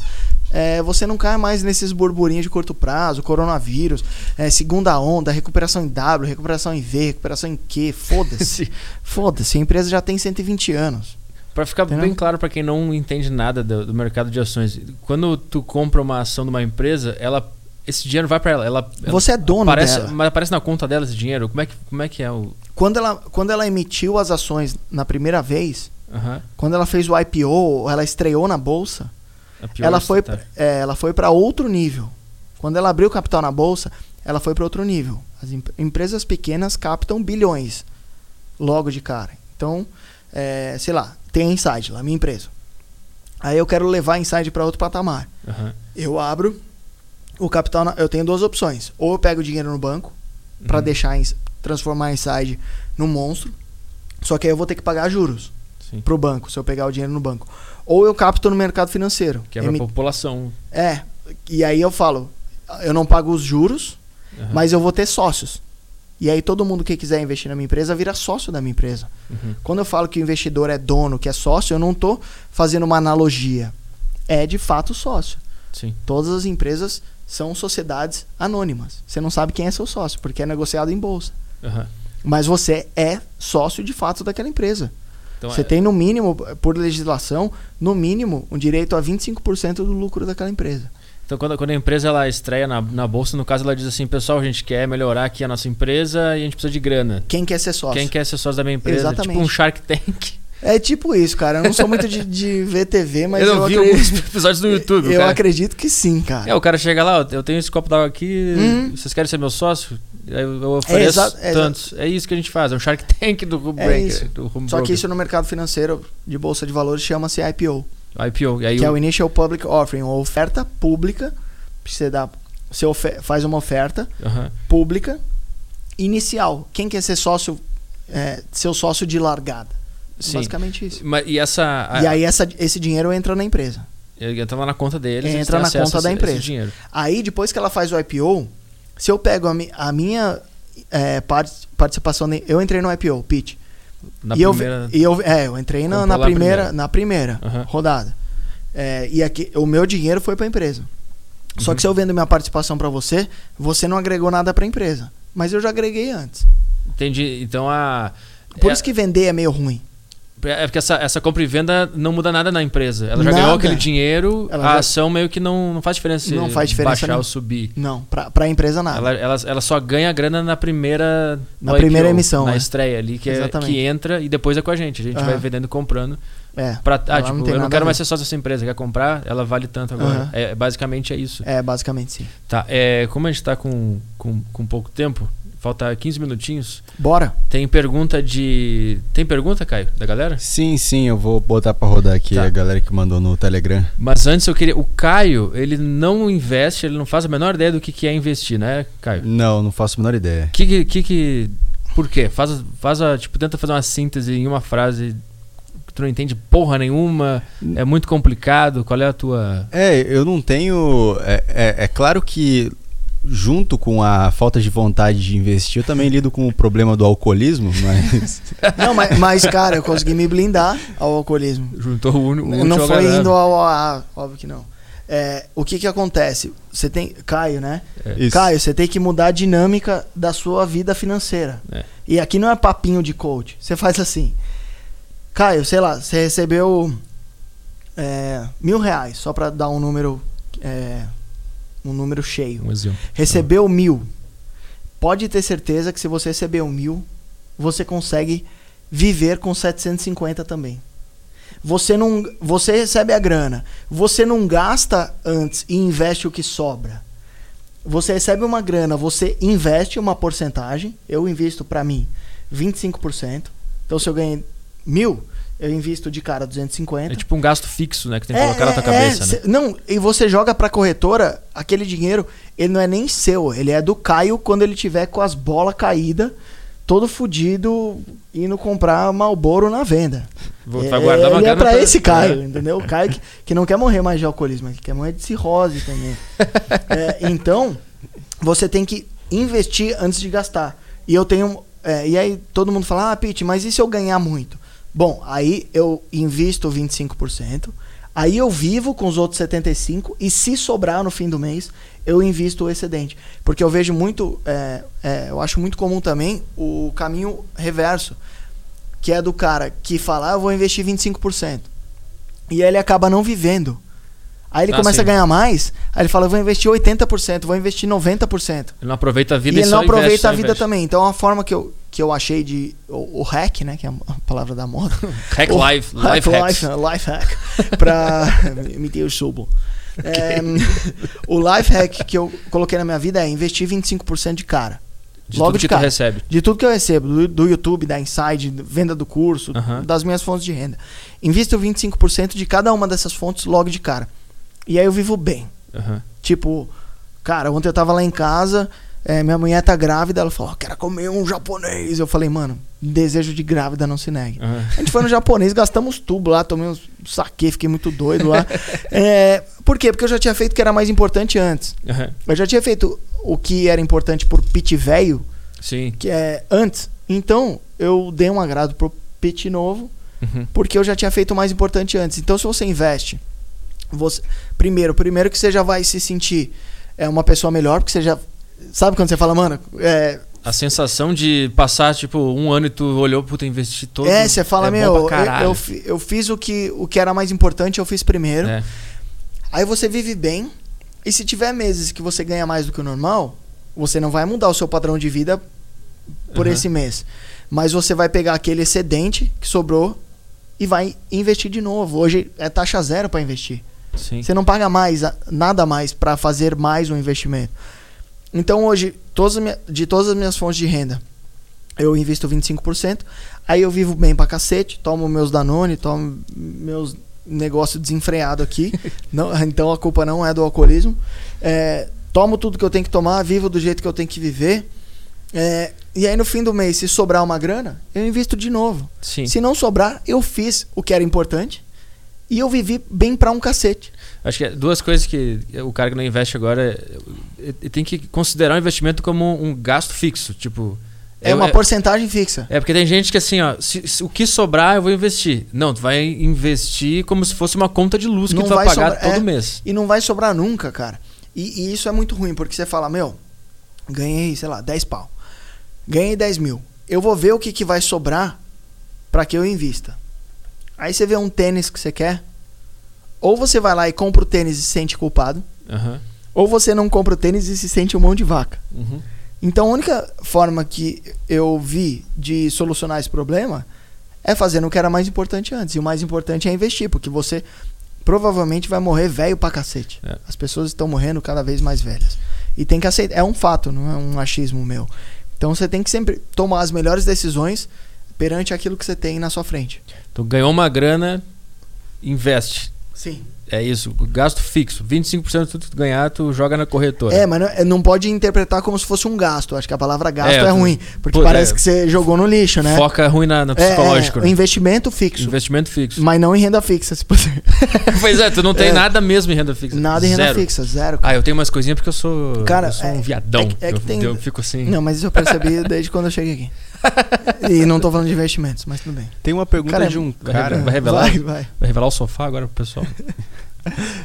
é, você não cai mais nesses burburinhos de curto prazo, coronavírus, é, segunda onda, recuperação em W, recuperação em V, recuperação em Q, foda-se. *laughs* foda-se, a empresa já tem 120 anos. Para ficar Entendeu? bem claro para quem não entende nada do, do mercado de ações, quando tu compra uma ação de uma empresa, ela esse dinheiro vai para ela, ela. ela Você é dono aparece, dela. Mas aparece na conta dela esse dinheiro. Como é que, como é, que é o. Quando ela, quando ela emitiu as ações na primeira vez, quando ela fez o IPO, ela estreou na bolsa, ela foi, startup. é, ela foi para outro nível. Quando ela abriu capital na bolsa, ela foi para outro nível. As em- empresas pequenas captam bilhões logo de cara. Então, é, sei lá, tem a Inside, lá minha empresa. Aí eu quero levar a Inside para outro patamar. Aham. Eu abro o capital, na- eu tenho duas opções. Ou eu pego o dinheiro no banco para Uhum. deixar a transformar a Inside num monstro. Só que aí eu vou ter que pagar juros Sim. pro banco, se eu pegar o dinheiro no banco. Ou eu capto no mercado financeiro. Que é pra Emi- população. É, e aí eu falo, eu não pago os juros, Aham. mas eu vou ter sócios. E aí todo mundo que quiser investir na minha empresa vira sócio da minha empresa. Uhum. Quando eu falo que o investidor é dono, que é sócio, eu não tô fazendo uma analogia. É de fato sócio. Sim. Todas as empresas são sociedades anônimas. Você não sabe quem é seu sócio, porque é negociado em bolsa. Aham. Mas você é sócio de fato daquela empresa. Então, Você é- tem no mínimo, por legislação, no mínimo, um direito a 25% do lucro daquela empresa. Então, quando, quando a empresa ela estreia na, na bolsa, no caso, ela diz assim: pessoal, a gente quer melhorar aqui a nossa empresa e a gente precisa de grana. Quem quer ser sócio? Quem quer ser sócio da minha empresa? Exatamente. Tipo um Shark Tank. É tipo isso, cara. Eu não sou muito de, de ver TV, *laughs* mas eu, eu, vi acredito, alguns episódios do YouTube. *laughs* eu cara- acredito que sim, cara. É, o cara chega lá, eu tenho esse copo d'água aqui, Uhum. vocês querem ser meu sócio? Eu, eu ofereço é tantos. É isso que a gente faz, é um Shark Tank do Home É Breaker, isso. do home Só que broker. isso no mercado financeiro de bolsa de valores chama-se IPO, IPO. E aí que é o- o Initial Public Offering, uma oferta pública. Você dá, você ofe- faz uma oferta Aham. pública inicial. Quem quer ser sócio, é, seu sócio de largada? Sim. Basicamente isso. Mas, e essa. a- E aí essa, esse dinheiro entra na empresa. Ele entra na conta deles. eles Entra na conta a da empresa. Aí, depois que ela faz o IPO, se eu pego a, mi- a minha é, par- participação, eu entrei no IPO, pitch. Na e, primeira. eu, e eu, é, eu entrei na, na primeira, primeira. na primeira Aham. rodada. É, e aqui, o meu dinheiro foi para a empresa. Só Uhum. que se eu vendo minha participação para você, você não agregou nada para a empresa. Mas eu já agreguei antes. Entendi. Então a. Por é, isso que vender é meio ruim. É porque essa, essa compra e venda não muda nada na empresa. Ela já Nada. ganhou aquele dinheiro, Ela a já- ação meio que não, não faz diferença se Não faz diferença baixar nenhuma. ou subir. Não, para a empresa nada. Ela, ela, ela só ganha grana na primeira Na primeira IPO, emissão, na é. estreia ali que, é, que entra e depois é com a gente. A gente vai Aham. vendendo e comprando. É, Pra, ah, não tipo, tem eu não quero mais ser sócio dessa empresa. Quer comprar? Ela vale tanto agora. Aham. É, basicamente é isso. é basicamente sim. Tá, é, como a gente tá com, com, com pouco tempo, falta 15 minutinhos. Bora. Tem pergunta de. Tem pergunta, Caio, da galera? Sim, sim, eu vou botar pra rodar aqui Tá. a galera que mandou no Telegram. Mas antes eu queria. O Caio, ele não investe, ele não faz a menor ideia do que, que é investir, né, Caio? Não, não faço a menor ideia. Que, que, que, que- Por quê? Faz, faz a. Tipo, tenta fazer uma síntese em uma frase que tu não entende porra nenhuma, é muito complicado. Qual é a tua. É, eu não tenho. É, é, é claro que, junto com a falta de vontade de investir, eu também lido com o problema do alcoolismo, *laughs* mas. Não, mas, mas, cara, eu consegui me blindar ao alcoolismo. Juntou o único. não foi indo ao AA, óbvio que não. É, o que que acontece? Você tem. Caio, né? Isso. Caio, você tem que mudar a dinâmica da sua vida financeira. É. E aqui não é papinho de coach. Você faz assim. Caio, sei lá, você recebeu é, mil reais, só pra dar um número. é, um número cheio. Um exemplo. Recebeu mil. Pode ter certeza que se você recebeu mil, você consegue viver com 750 também. Você não, você recebe a grana, você não gasta antes e investe o que sobra. Você recebe uma grana, você investe uma porcentagem, eu invisto para mim 25%. Então, se eu ganhei mil, eu invisto de cara 250. É tipo um gasto fixo, né? Que tem que colocar na tua cabeça, cê- né? Não, e você joga pra corretora, aquele dinheiro, ele não é nem seu, ele é do Caio quando ele tiver com as bolas caídas, todo fudido, indo comprar Malboro na venda. Vou- vai guardar uma ele é pra pra- esse Caio, É. entendeu? O Caio que, que não quer morrer mais de alcoolismo, ele quer morrer de cirrose também. *laughs* É, então, você tem que investir antes de gastar. E eu tenho. é, e aí todo mundo fala, ah, Pete, mas e se eu ganhar muito? Bom, aí eu invisto 25%, aí eu vivo com os outros 75% e se sobrar no fim do mês, eu invisto o excedente. Porque eu vejo muito, é, é, eu acho muito comum também o caminho reverso, que é do cara que fala, ah, eu vou investir 25%. E ele acaba não vivendo. Aí ele Ah, começa sim. a ganhar mais, aí ele fala, eu vou investir 80%, vou investir 90%. Ele não aproveita a vida E e, ele não aproveita investe, a vida investe. também. Então, a forma que eu, que eu achei de. O, o hack, né? Que é a palavra da moda. *laughs* Hack O- life, life hacks. life, life hack. Pra. *laughs* Me o subo. *laughs* É, o life hack que eu coloquei na minha vida é investir 25% de cara. De Logo tudo de que tu cara. recebe. De tudo que eu recebo, do, do YouTube, da Inside, venda do curso, das minhas fontes de renda. Invisto 25% de cada uma dessas fontes logo de cara. E aí eu vivo bem. Tipo, cara, ontem eu tava lá em casa, é, minha mulher tá grávida, ela falou, "Ó, quero comer um japonês. Eu falei, mano, desejo de grávida não se negue. Aham. A gente foi no japonês, gastamos tubo lá, tomei uns saque, fiquei muito doido lá. *laughs* É, por quê? Porque eu já tinha feito o que era mais importante antes. Aham. Eu já tinha feito o que era importante por pit velho, Sim. que é antes. Então, eu dei um agrado pro pit novo, Uhum. porque eu já tinha feito o mais importante antes. Então, se você investe, você primeiro, primeiro que você já vai se sentir é uma pessoa melhor, porque você já sabe quando você fala, mano, é, A sensação de passar, tipo, um ano e tu olhou, puta, investi todo. é você fala, é meu, eu, eu, eu fiz o que o que era mais importante, eu fiz primeiro. É. Aí você vive bem. E se tiver meses que você ganha mais do que o normal, você não vai mudar o seu padrão de vida por Aham. esse mês. Mas você vai pegar aquele excedente que sobrou e vai investir de novo. Hoje é taxa zero para investir. Sim. Você não paga mais nada mais para fazer mais um investimento. Então hoje, todas as minha- de todas as minhas fontes de renda, eu invisto 25%. Aí eu vivo bem pra cacete, tomo meus Danone, tomo meus negócios desenfreado aqui. *laughs* não, então a culpa não é do alcoolismo. É, tomo tudo que eu tenho que tomar, vivo do jeito que eu tenho que viver. É, e aí no fim do mês, se sobrar uma grana, eu invisto de novo. Sim. Se não sobrar, eu fiz o que era importante e eu vivi bem pra um cacete. Acho que é duas coisas que o cara que não investe agora é- é- tem que considerar o investimento como um gasto fixo. Tipo. É uma porcentagem fixa. É porque tem gente que assim, ó, se, se o que sobrar eu vou investir. Não, tu vai investir como se fosse uma conta de luz que Não tu vai, vai pagar sobrar- todo é. mês. E não vai sobrar nunca, cara. E, e isso é muito ruim, porque você fala, meu, ganhei, sei lá, 10 pau. Ganhei 10 mil. Eu vou ver o que, que vai sobrar pra que eu invista. Aí você vê um tênis que você quer. Ou você vai lá e compra o tênis e se sente culpado. Aham. Ou você não compra o tênis e se sente um mão de vaca. Uhum. Então a única forma que eu vi de solucionar esse problema é fazendo o que era mais importante antes. E o mais importante é investir, porque você provavelmente vai morrer velho pra cacete. É. As pessoas estão morrendo cada vez mais velhas. E tem que aceitar. É um fato, não é um achismo meu. Então você tem que sempre tomar as melhores decisões perante aquilo que você tem na sua frente. Tu ganhou uma grana, investe. Sim. É isso, gasto fixo. 25% de tudo que tu ganhar, tu joga na corretora. É, mas não, é- não pode interpretar como se fosse um gasto. Acho que a palavra gasto É, é, ruim. Porque pô, parece é, que você jogou no lixo, né? Foca ruim na, no É, psicológico. é, né? investimento fixo. Investimento fixo. Mas não em renda fixa, se puder. *laughs* pois é, tu não tem É. nada mesmo em renda fixa. Nada em renda Zero. fixa, zero. Ah, eu tenho umas coisinhas porque eu sou, Cara, eu sou um é- viadão. é que- é que eu, tem- eu fico assim. Não, mas isso eu percebi desde quando eu cheguei aqui. *laughs* E não tô falando de investimentos, mas tudo bem. Tem uma pergunta Cara, de um vai cara. Vai revelar? Vai, vai. Vai revelar o sofá agora pro pessoal.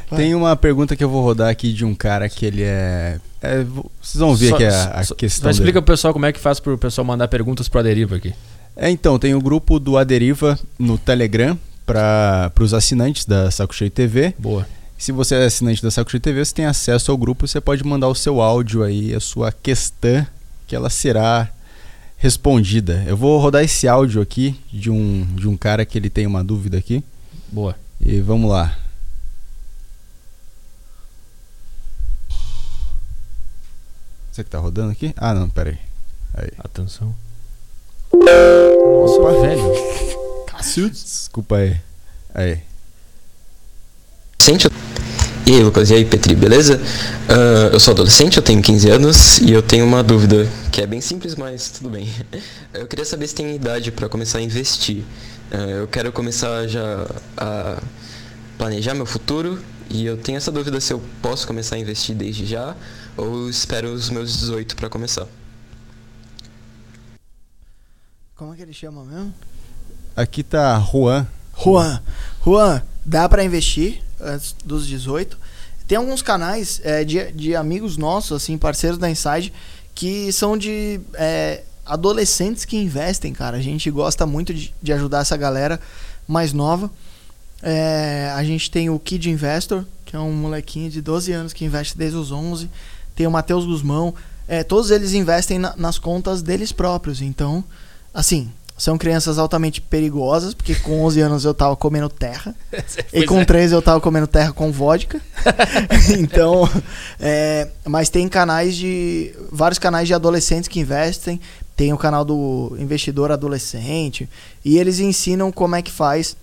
vai. *laughs* Tem uma pergunta que eu vou rodar aqui de um cara que ele é. é, vo- vocês vão ver Só- que é a, a só- questão. Só explica dele. pro pessoal como é que faz pro pessoal mandar perguntas pro Aderiva aqui. É, então, tem o grupo do Aderiva no Telegram para os assinantes da Saco Cheio TV. Boa. Se você é assinante da Saco Cheio TV, você tem acesso ao grupo, você pode mandar o seu áudio aí, a sua questão, que ela será respondida. Eu vou rodar esse áudio aqui de um, de um cara que ele tem uma dúvida aqui. Boa. E vamos lá. Você que tá rodando aqui? Ah, não, pera aí. Aí. Atenção. Nossa, Opa. velho. Desculpa aí. Aí. adolescente. E aí, Lucas, e aí, Petri, beleza? Ah, eu sou adolescente, eu tenho 15 anos e eu tenho uma dúvida que é bem simples, mas tudo bem. *laughs* Eu queria saber se tem idade para começar a investir. Ah, eu quero começar já a planejar meu futuro e eu tenho essa dúvida se eu posso começar a investir desde já ou espero os meus 18 para começar. Como é que ele chama mesmo? Aqui tá Juan. Juan. Juan, dá pra investir antes dos 18. Tem alguns canais é, de, de amigos nossos, assim, parceiros da Inside, que são de é, adolescentes que investem, cara. A gente gosta muito de, de ajudar essa galera mais nova. É, a gente tem o Kid Investor, que é um molequinho de 12 anos que investe desde os 11. Tem o Matheus Guzmão. É, todos eles investem na- nas contas deles próprios. Então, assim, são crianças altamente perigosas, porque com 11 anos eu tava comendo terra. *laughs* E Pois com é. 13 eu tava comendo terra com vodka. *laughs* então, é, mas tem canais de. vários canais de adolescentes que investem. Tem o canal do investidor adolescente. E eles ensinam como é que faz.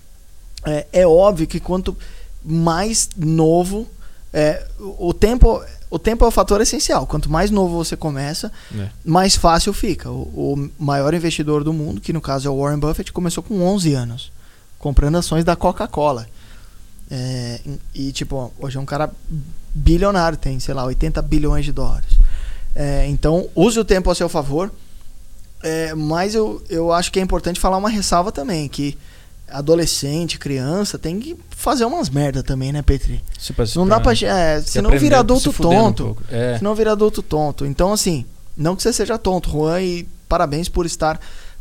É, é óbvio que quanto mais novo. é, o tempo. O tempo é o fator essencial. Quanto mais novo você começa, É. mais fácil fica. O, o maior investidor do mundo, que no caso é o Warren Buffett, começou com 11 anos, comprando ações da Coca-Cola. É, e, tipo, hoje é um cara bilionário, tem, sei lá, 80 bilhões de dólares. É, então, use o tempo a seu favor. É, mas eu, eu acho que é importante falar uma ressalva também, que adolescente, criança, tem que fazer umas merda também, né, Petri? Se Não dá pra... É, se aprender vira se adulto um tonto. pouco. É. Senão vira adulto tonto. Então, assim, não que você seja tonto, Juan, e parabéns por estar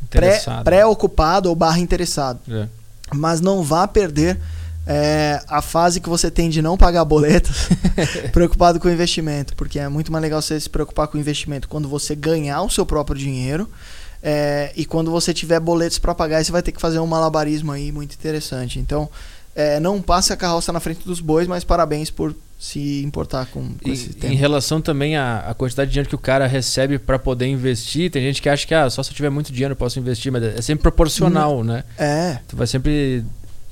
pré- pré-ocupado ou barra interessado. É. Mas não vá perder é, a fase que você tem de não pagar boletos *laughs* preocupado com o investimento. Porque é muito mais legal você se preocupar com o investimento quando você ganhar o seu próprio dinheiro. É, e quando você tiver boletos para pagar, você vai ter que fazer um malabarismo aí muito interessante. Então, é, não passe a carroça na frente dos bois, mas parabéns por se importar com, com esse E, tema. em relação também à, à quantidade de dinheiro que o cara recebe para poder investir, tem gente que acha que ah, só se eu tiver muito dinheiro eu posso investir, mas é sempre proporcional, né? É. Tu vai sempre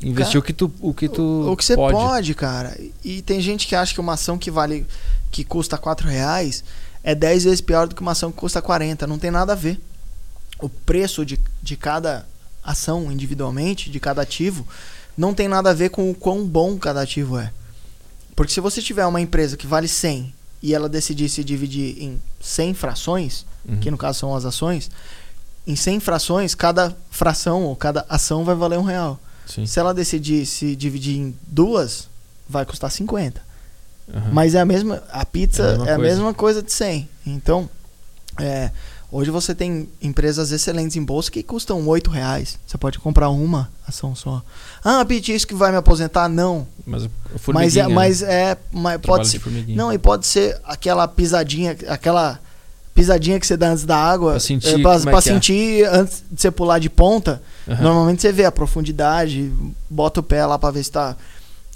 investir Cara, o que tu o que tu O, o que você pode. pode. cara. E tem gente que acha que uma ação que vale que custa 4 reais é 10 vezes pior do que uma ação que custa 40. Não tem nada a ver. O preço de, de cada ação individualmente, de cada ativo, não tem nada a ver com o quão bom cada ativo é. Porque se você tiver uma empresa que vale 100 e ela decidir se dividir em 100 frações, Uhum. que no caso são as ações, em 100 frações, cada fração ou cada ação vai valer um real. Sim. Se ela decidir se dividir em duas, vai custar 50. Aham. Mas é a mesma. A pizza É a mesma é a coisa. mesma coisa de 100. Então, é, hoje você tem empresas excelentes em bolsa que custam 8 reais. Você pode comprar uma ação só. Ah, Pete, isso que vai me aposentar? Não. Mas, Mas é, formiguinha, mas é. Mas trabalho pode de ser. Não, e pode ser aquela pisadinha, aquela pisadinha que você dá antes da água. Pra sentir é, pra, é pra é. sentir antes de você pular de ponta. Aham. Normalmente você vê a profundidade, bota o pé lá pra ver se tá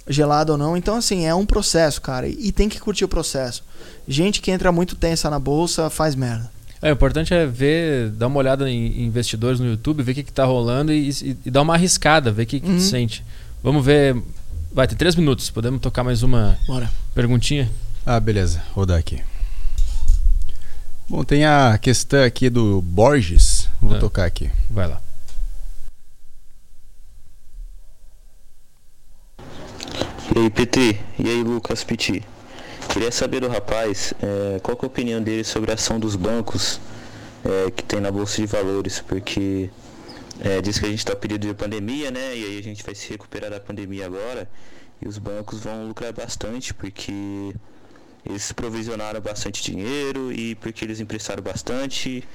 gelado ou não. Então, assim, é um processo, cara. E tem que curtir o processo. Gente que entra muito tensa na bolsa faz merda. É, o importante é ver, dar uma olhada em investidores no YouTube, ver o que, que tá rolando e, e- e dar uma arriscada, ver o que, Uhum. sente. Vamos ver. Vai ter três minutos. Podemos tocar mais uma Bora. perguntinha? Ah, beleza. Rodar aqui. Bom, tem a questão aqui do Borges. Vou Ah. tocar aqui. Vai lá. E aí, Petri? E aí, Lucas Piti? Queria saber do rapaz é, qual é a opinião dele sobre a ação dos bancos é, que tem na Bolsa de Valores, porque é, diz que a gente está período de pandemia, né? E aí a gente vai se recuperar da pandemia agora e os bancos vão lucrar bastante porque eles provisionaram bastante dinheiro e porque eles emprestaram bastante,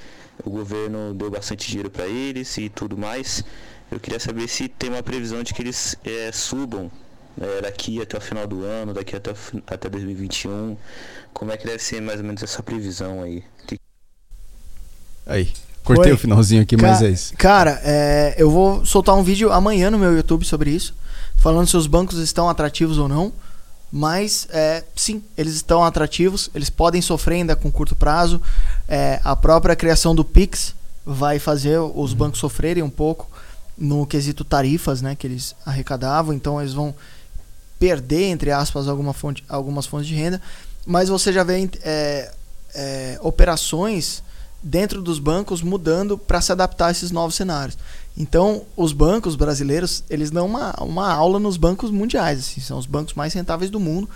o governo deu bastante dinheiro para eles e tudo mais. Eu queria saber se tem uma previsão de que eles é, subam é, daqui até o final do ano, daqui até, até 2021. Como é que deve ser mais ou menos essa previsão aí? Aí. Cortei Oi. o finalzinho aqui, mas Ca- é isso. Cara, é, eu vou soltar um vídeo amanhã no meu YouTube sobre isso, falando se os bancos estão atrativos ou não. Mas é, sim, eles estão atrativos, eles podem sofrer ainda com curto prazo. É, a própria criação do Pix vai fazer os bancos sofrerem um pouco no quesito tarifas, né, que eles arrecadavam, então eles vão perder, entre aspas, alguma fonte, algumas fontes de renda, mas você já vê é, é, operações dentro dos bancos mudando para se adaptar a esses novos cenários. Então, os bancos brasileiros, eles dão uma, uma aula nos bancos mundiais, assim, são os bancos mais rentáveis do mundo.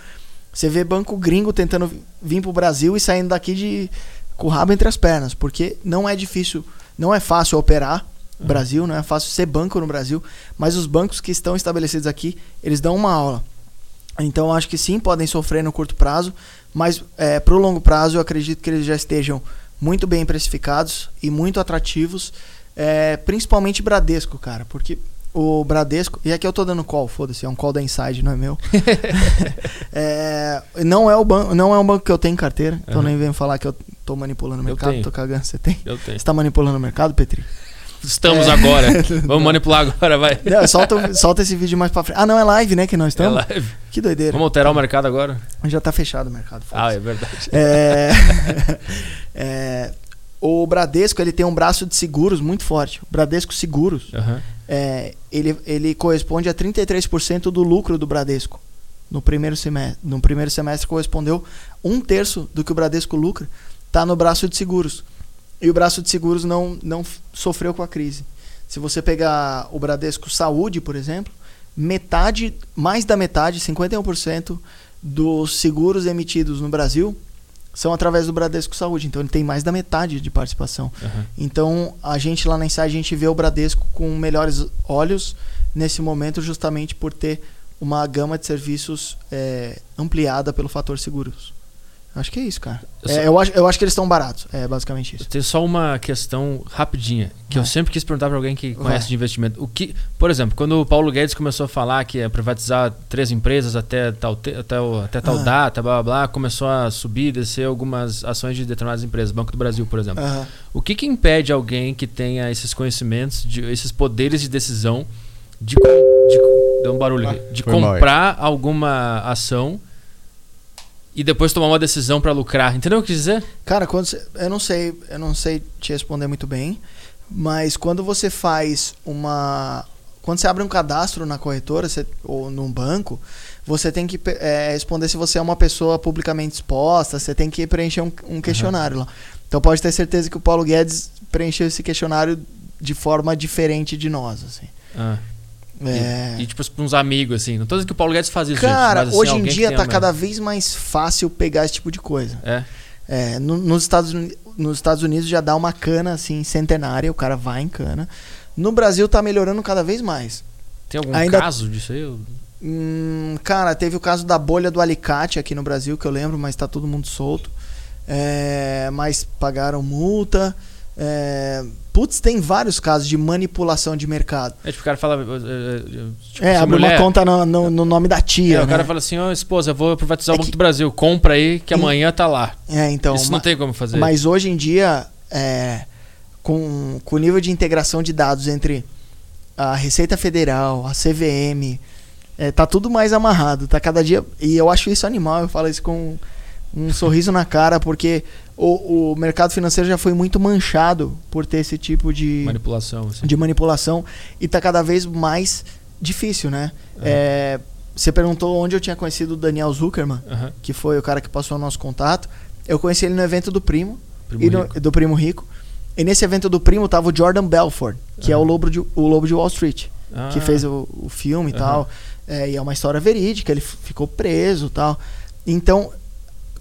Você vê banco gringo tentando vir para o Brasil e saindo daqui de com o rabo entre as pernas, porque não é difícil, não é fácil operar no Brasil, não é fácil ser banco no Brasil, mas os bancos que estão estabelecidos aqui, eles dão uma aula. Então, acho que sim, podem sofrer no curto prazo, mas é, para o longo prazo, eu acredito que eles já estejam muito bem precificados e muito atrativos, é, principalmente Bradesco, cara, porque o Bradesco, e aqui eu tô dando call, foda-se, é um call da Inside, não é meu. *laughs* é, não, é o banco, não é um banco que eu tenho em carteira, então nem venho falar que eu tô manipulando o mercado, tô cagando. Você tem? Eu tenho. Você tá manipulando o mercado, Petri? Estamos é. agora. *laughs* Vamos manipular agora, vai. Não, solta, solta esse vídeo mais pra frente. Ah, não, é live, né? Que nós estamos. É live. Que doideira. Vamos alterar o mercado agora? Já tá fechado o mercado. Ah, é verdade. É, *laughs* é, o Bradesco ele tem um braço de seguros muito forte. O Bradesco Seguros. Uhum. É, ele, ele corresponde a 33% do lucro do Bradesco. No primeiro semestre, no primeiro semestre correspondeu um terço do que o Bradesco lucra. Está no braço de seguros. E o braço de seguros não, não sofreu com a crise. Se você pegar o Bradesco Saúde, por exemplo, metade, mais da metade, 51% dos seguros emitidos no Brasil são através do Bradesco Saúde. Então ele tem mais da metade de participação. Uhum. Então a gente lá na Inside, a gente vê o Bradesco com melhores olhos nesse momento, justamente por ter uma gama de serviços é, ampliada pelo fator seguros. Acho que é isso, cara. Eu, é, só... eu, acho, eu acho que eles estão baratos. É basicamente isso. Tem só uma questão rapidinha que Vai. eu sempre quis perguntar para alguém que conhece Vai. de investimento. O que, por exemplo, quando o Paulo Guedes começou a falar que ia privatizar três empresas até tal, até, até tal ah. data, blá, blá blá, começou a subir, descer algumas ações de determinadas empresas, Banco do Brasil, por exemplo. Ah. O que, que impede alguém que tenha esses conhecimentos, de, esses poderes de decisão de, de deu um barulho, ah. de comprar mal, alguma ação? E depois tomar uma decisão para lucrar. Entendeu o que dizer? Cara, quando você, eu não sei, eu não sei te responder muito bem, mas quando você faz uma quando você abre um cadastro na corretora você, ou num banco, você tem que é, responder se você é uma pessoa publicamente exposta, você tem que preencher um, um questionário uhum. lá. Então pode ter certeza que o Paulo Guedes preencheu esse questionário de forma diferente de nós, assim. Ah. É... E, e, tipo, uns amigos, assim. Não tô dizendo que o Paulo Guedes faz isso, Cara, gente, mas, assim, hoje em dia tá cada vez mais fácil pegar esse tipo de coisa. É. é no, nos, Estados, nos Estados Unidos já dá uma cana, assim, centenária, o cara vai em cana. No Brasil tá melhorando cada vez mais. Tem algum Ainda... caso disso aí? Hum, cara, teve o caso da bolha do alicate aqui no Brasil, que eu lembro, mas tá todo mundo solto. É, mas pagaram multa. É, putz, tem vários casos de manipulação de mercado. É, tipo, o cara fala. Tipo, é, abre uma conta no, no, no, nome da tia. É, né? o cara fala assim: ó, oh, esposa, vou privatizar é o Banco que... do Brasil, compra aí que amanhã tá lá. É, então. Isso não tem como fazer. Mas hoje em dia, é, com, com o nível de integração de dados entre a Receita Federal, a CVM, é, tá tudo mais amarrado. Tá cada dia. E eu acho isso animal, eu falo isso com um sorriso na cara, porque o, o mercado financeiro já foi muito manchado por ter esse tipo de manipulação, assim. de manipulação e está cada vez mais difícil, né? Uhum. É, você perguntou onde eu tinha conhecido o Daniel Zuckerman, uhum. que foi o cara que passou o nosso contato. Eu conheci ele no evento do Primo, Primo no, do Primo Rico. E nesse evento do Primo tava o Jordan Belfort, que uhum. é o lobo, de, o lobo de Wall Street, ah. que fez o, o filme e tal. É, e é uma história verídica, ele ficou preso e tal. Então,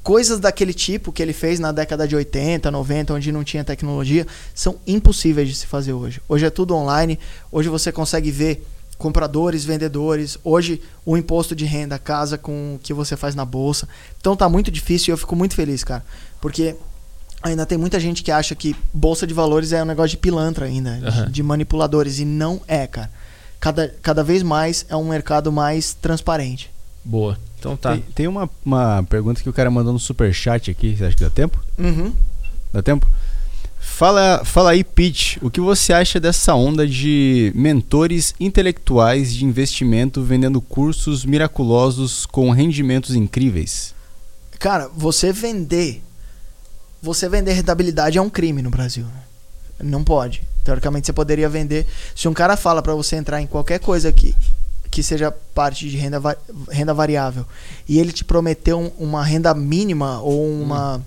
coisas daquele tipo que ele fez na década de 80, 90, onde não tinha tecnologia, são impossíveis de se fazer hoje. Hoje é tudo online, hoje você consegue ver compradores, vendedores. Hoje o imposto de renda casa com o que você faz na bolsa. Então tá muito difícil e eu fico muito feliz, cara, porque ainda tem muita gente que acha que bolsa de valores é um negócio de pilantra ainda, uhum. de, manipuladores e não é, cara. Cada, cada vez mais é um mercado mais transparente. Boa. Então tá. Tem, tem, uma, uma pergunta que o cara mandou no super chat aqui. Você acha que dá tempo? Uhum. Dá tempo? Fala, fala aí, Pete, o que você acha dessa onda de mentores intelectuais de investimento vendendo cursos miraculosos com rendimentos incríveis? Cara, você vender. Você vender rentabilidade é um crime no Brasil. Né? Não pode. Teoricamente você poderia vender. Se um cara fala para você entrar em qualquer coisa que, que seja parte de renda, va renda variável e ele te prometeu um, uma renda mínima ou uma hum.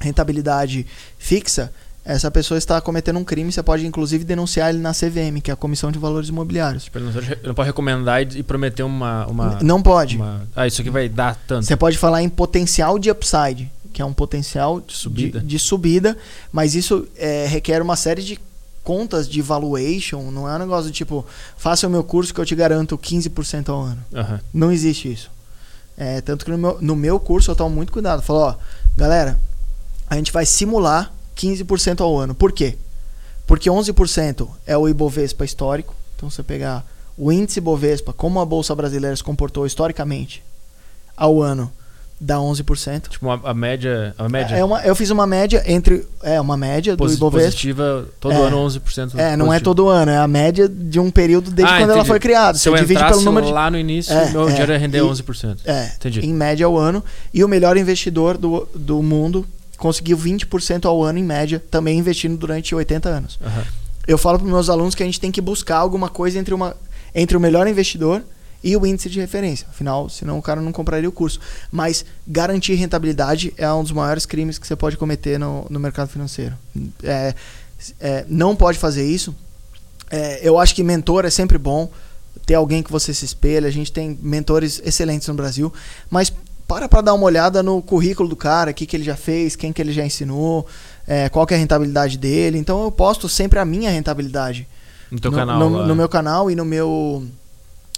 rentabilidade fixa, essa pessoa está cometendo um crime. Você pode inclusive denunciar ele na CVM, que é a Comissão de Valores Imobiliários. Tipo, ele não pode recomendar e prometer uma. uma não pode. Uma, ah, isso aqui vai dar tanto. Você pode falar em potencial de upside, que é um potencial de subida, de, de subida mas isso é, requer uma série de contas de valuation. Não é um negócio de tipo, faça o meu curso que eu te garanto 15% ao ano. Uhum. Não existe isso. É, tanto que no meu, no meu curso eu tomo muito cuidado. Falo, ó, galera, a gente vai simular 15% ao ano. Por quê? Porque 11% é o Ibovespa histórico. Então, você pegar o índice Ibovespa, como a Bolsa Brasileira se comportou historicamente ao ano, dá 11%. Tipo, a, a média. A média. É uma, eu fiz uma média entre. É, uma média Posit, do Ibovespa. Positiva todo é, ano 11%. É, positivo. não é todo ano, é a média de um período desde ah, quando entendi. ela foi criada. Se Você eu divide pelo número de... lá no início, é, meu é, dinheiro ia render e, 11%. É, entendi. em média ao ano. E o melhor investidor do, do mundo conseguiu 20% ao ano em média, também investindo durante 80 anos. Uhum. Eu falo para meus alunos que a gente tem que buscar alguma coisa entre, uma, entre o melhor investidor e o índice de referência. Afinal, senão o cara não compraria o curso. Mas garantir rentabilidade é um dos maiores crimes que você pode cometer no, no mercado financeiro. É, é, não pode fazer isso. É, eu acho que mentor é sempre bom ter alguém que você se espelha. A gente tem mentores excelentes no Brasil, mas para para dar uma olhada no currículo do cara, o que, que ele já fez, quem que ele já ensinou, é, qual que é a rentabilidade dele. Então eu posto sempre a minha rentabilidade. No no, canal. No, no, meu canal e no meu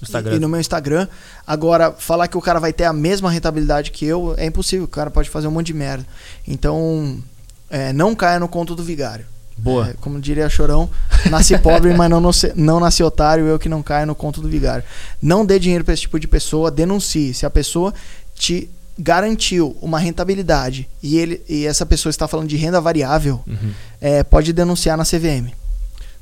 Instagram. E, e, no meu Instagram. Agora, falar que o cara vai ter a mesma rentabilidade que eu é impossível. O cara pode fazer um monte de merda. Então, é, não caia no conto do vigário. Boa. É, como diria Chorão, nasci pobre, mas não, não nasci otário, eu que não caio no conto do vigário. Não dê dinheiro para esse tipo de pessoa, denuncie. Se a pessoa te garantiu uma rentabilidade e, ele, e essa pessoa está falando de renda variável, uhum. é, pode denunciar na CVM.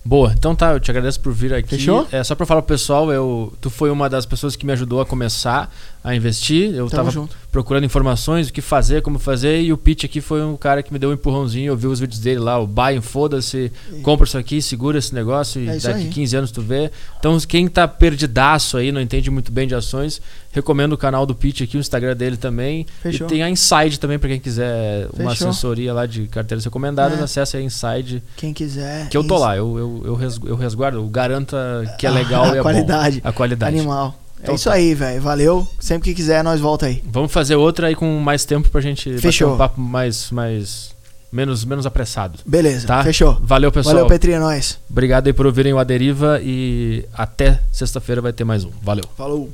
Boa, então tá, eu te agradeço por vir aqui. Fechou? É, só pra falar pro pessoal, eu, tu foi uma das pessoas que me ajudou a começar a investir. Eu Tamo tava junto. procurando informações, o que fazer, como fazer, e o Pete aqui foi um cara que me deu um empurrãozinho, eu vi os vídeos dele lá, o buy, foda-se, compra isso aqui, segura esse negócio e É isso daqui aí. 15 anos tu vê. Então, quem tá perdidaço aí, não entende muito bem de ações, recomendo o canal do Pete aqui, o Instagram dele também. Fechou. E tem a Inside também, pra quem quiser uma Fechou. assessoria lá de carteiras recomendadas, É. acesse a Inside. Quem quiser. Que eu tô lá, eu, eu, eu, res- eu resguardo, eu garanto a- que é *laughs* legal a e é qualidade. bom. A qualidade. Animal. Então é isso tá. aí, velho. Valeu. Sempre que quiser, nós volta aí. Vamos fazer outra aí com mais tempo pra gente bater Fechou. um papo mais, mais menos, menos apressado. Beleza. Tá? Fechou. Valeu, pessoal. Valeu, Petri, é nóis. Obrigado aí por ouvirem o Aderiva e até sexta-feira vai ter mais um. Valeu. Falou.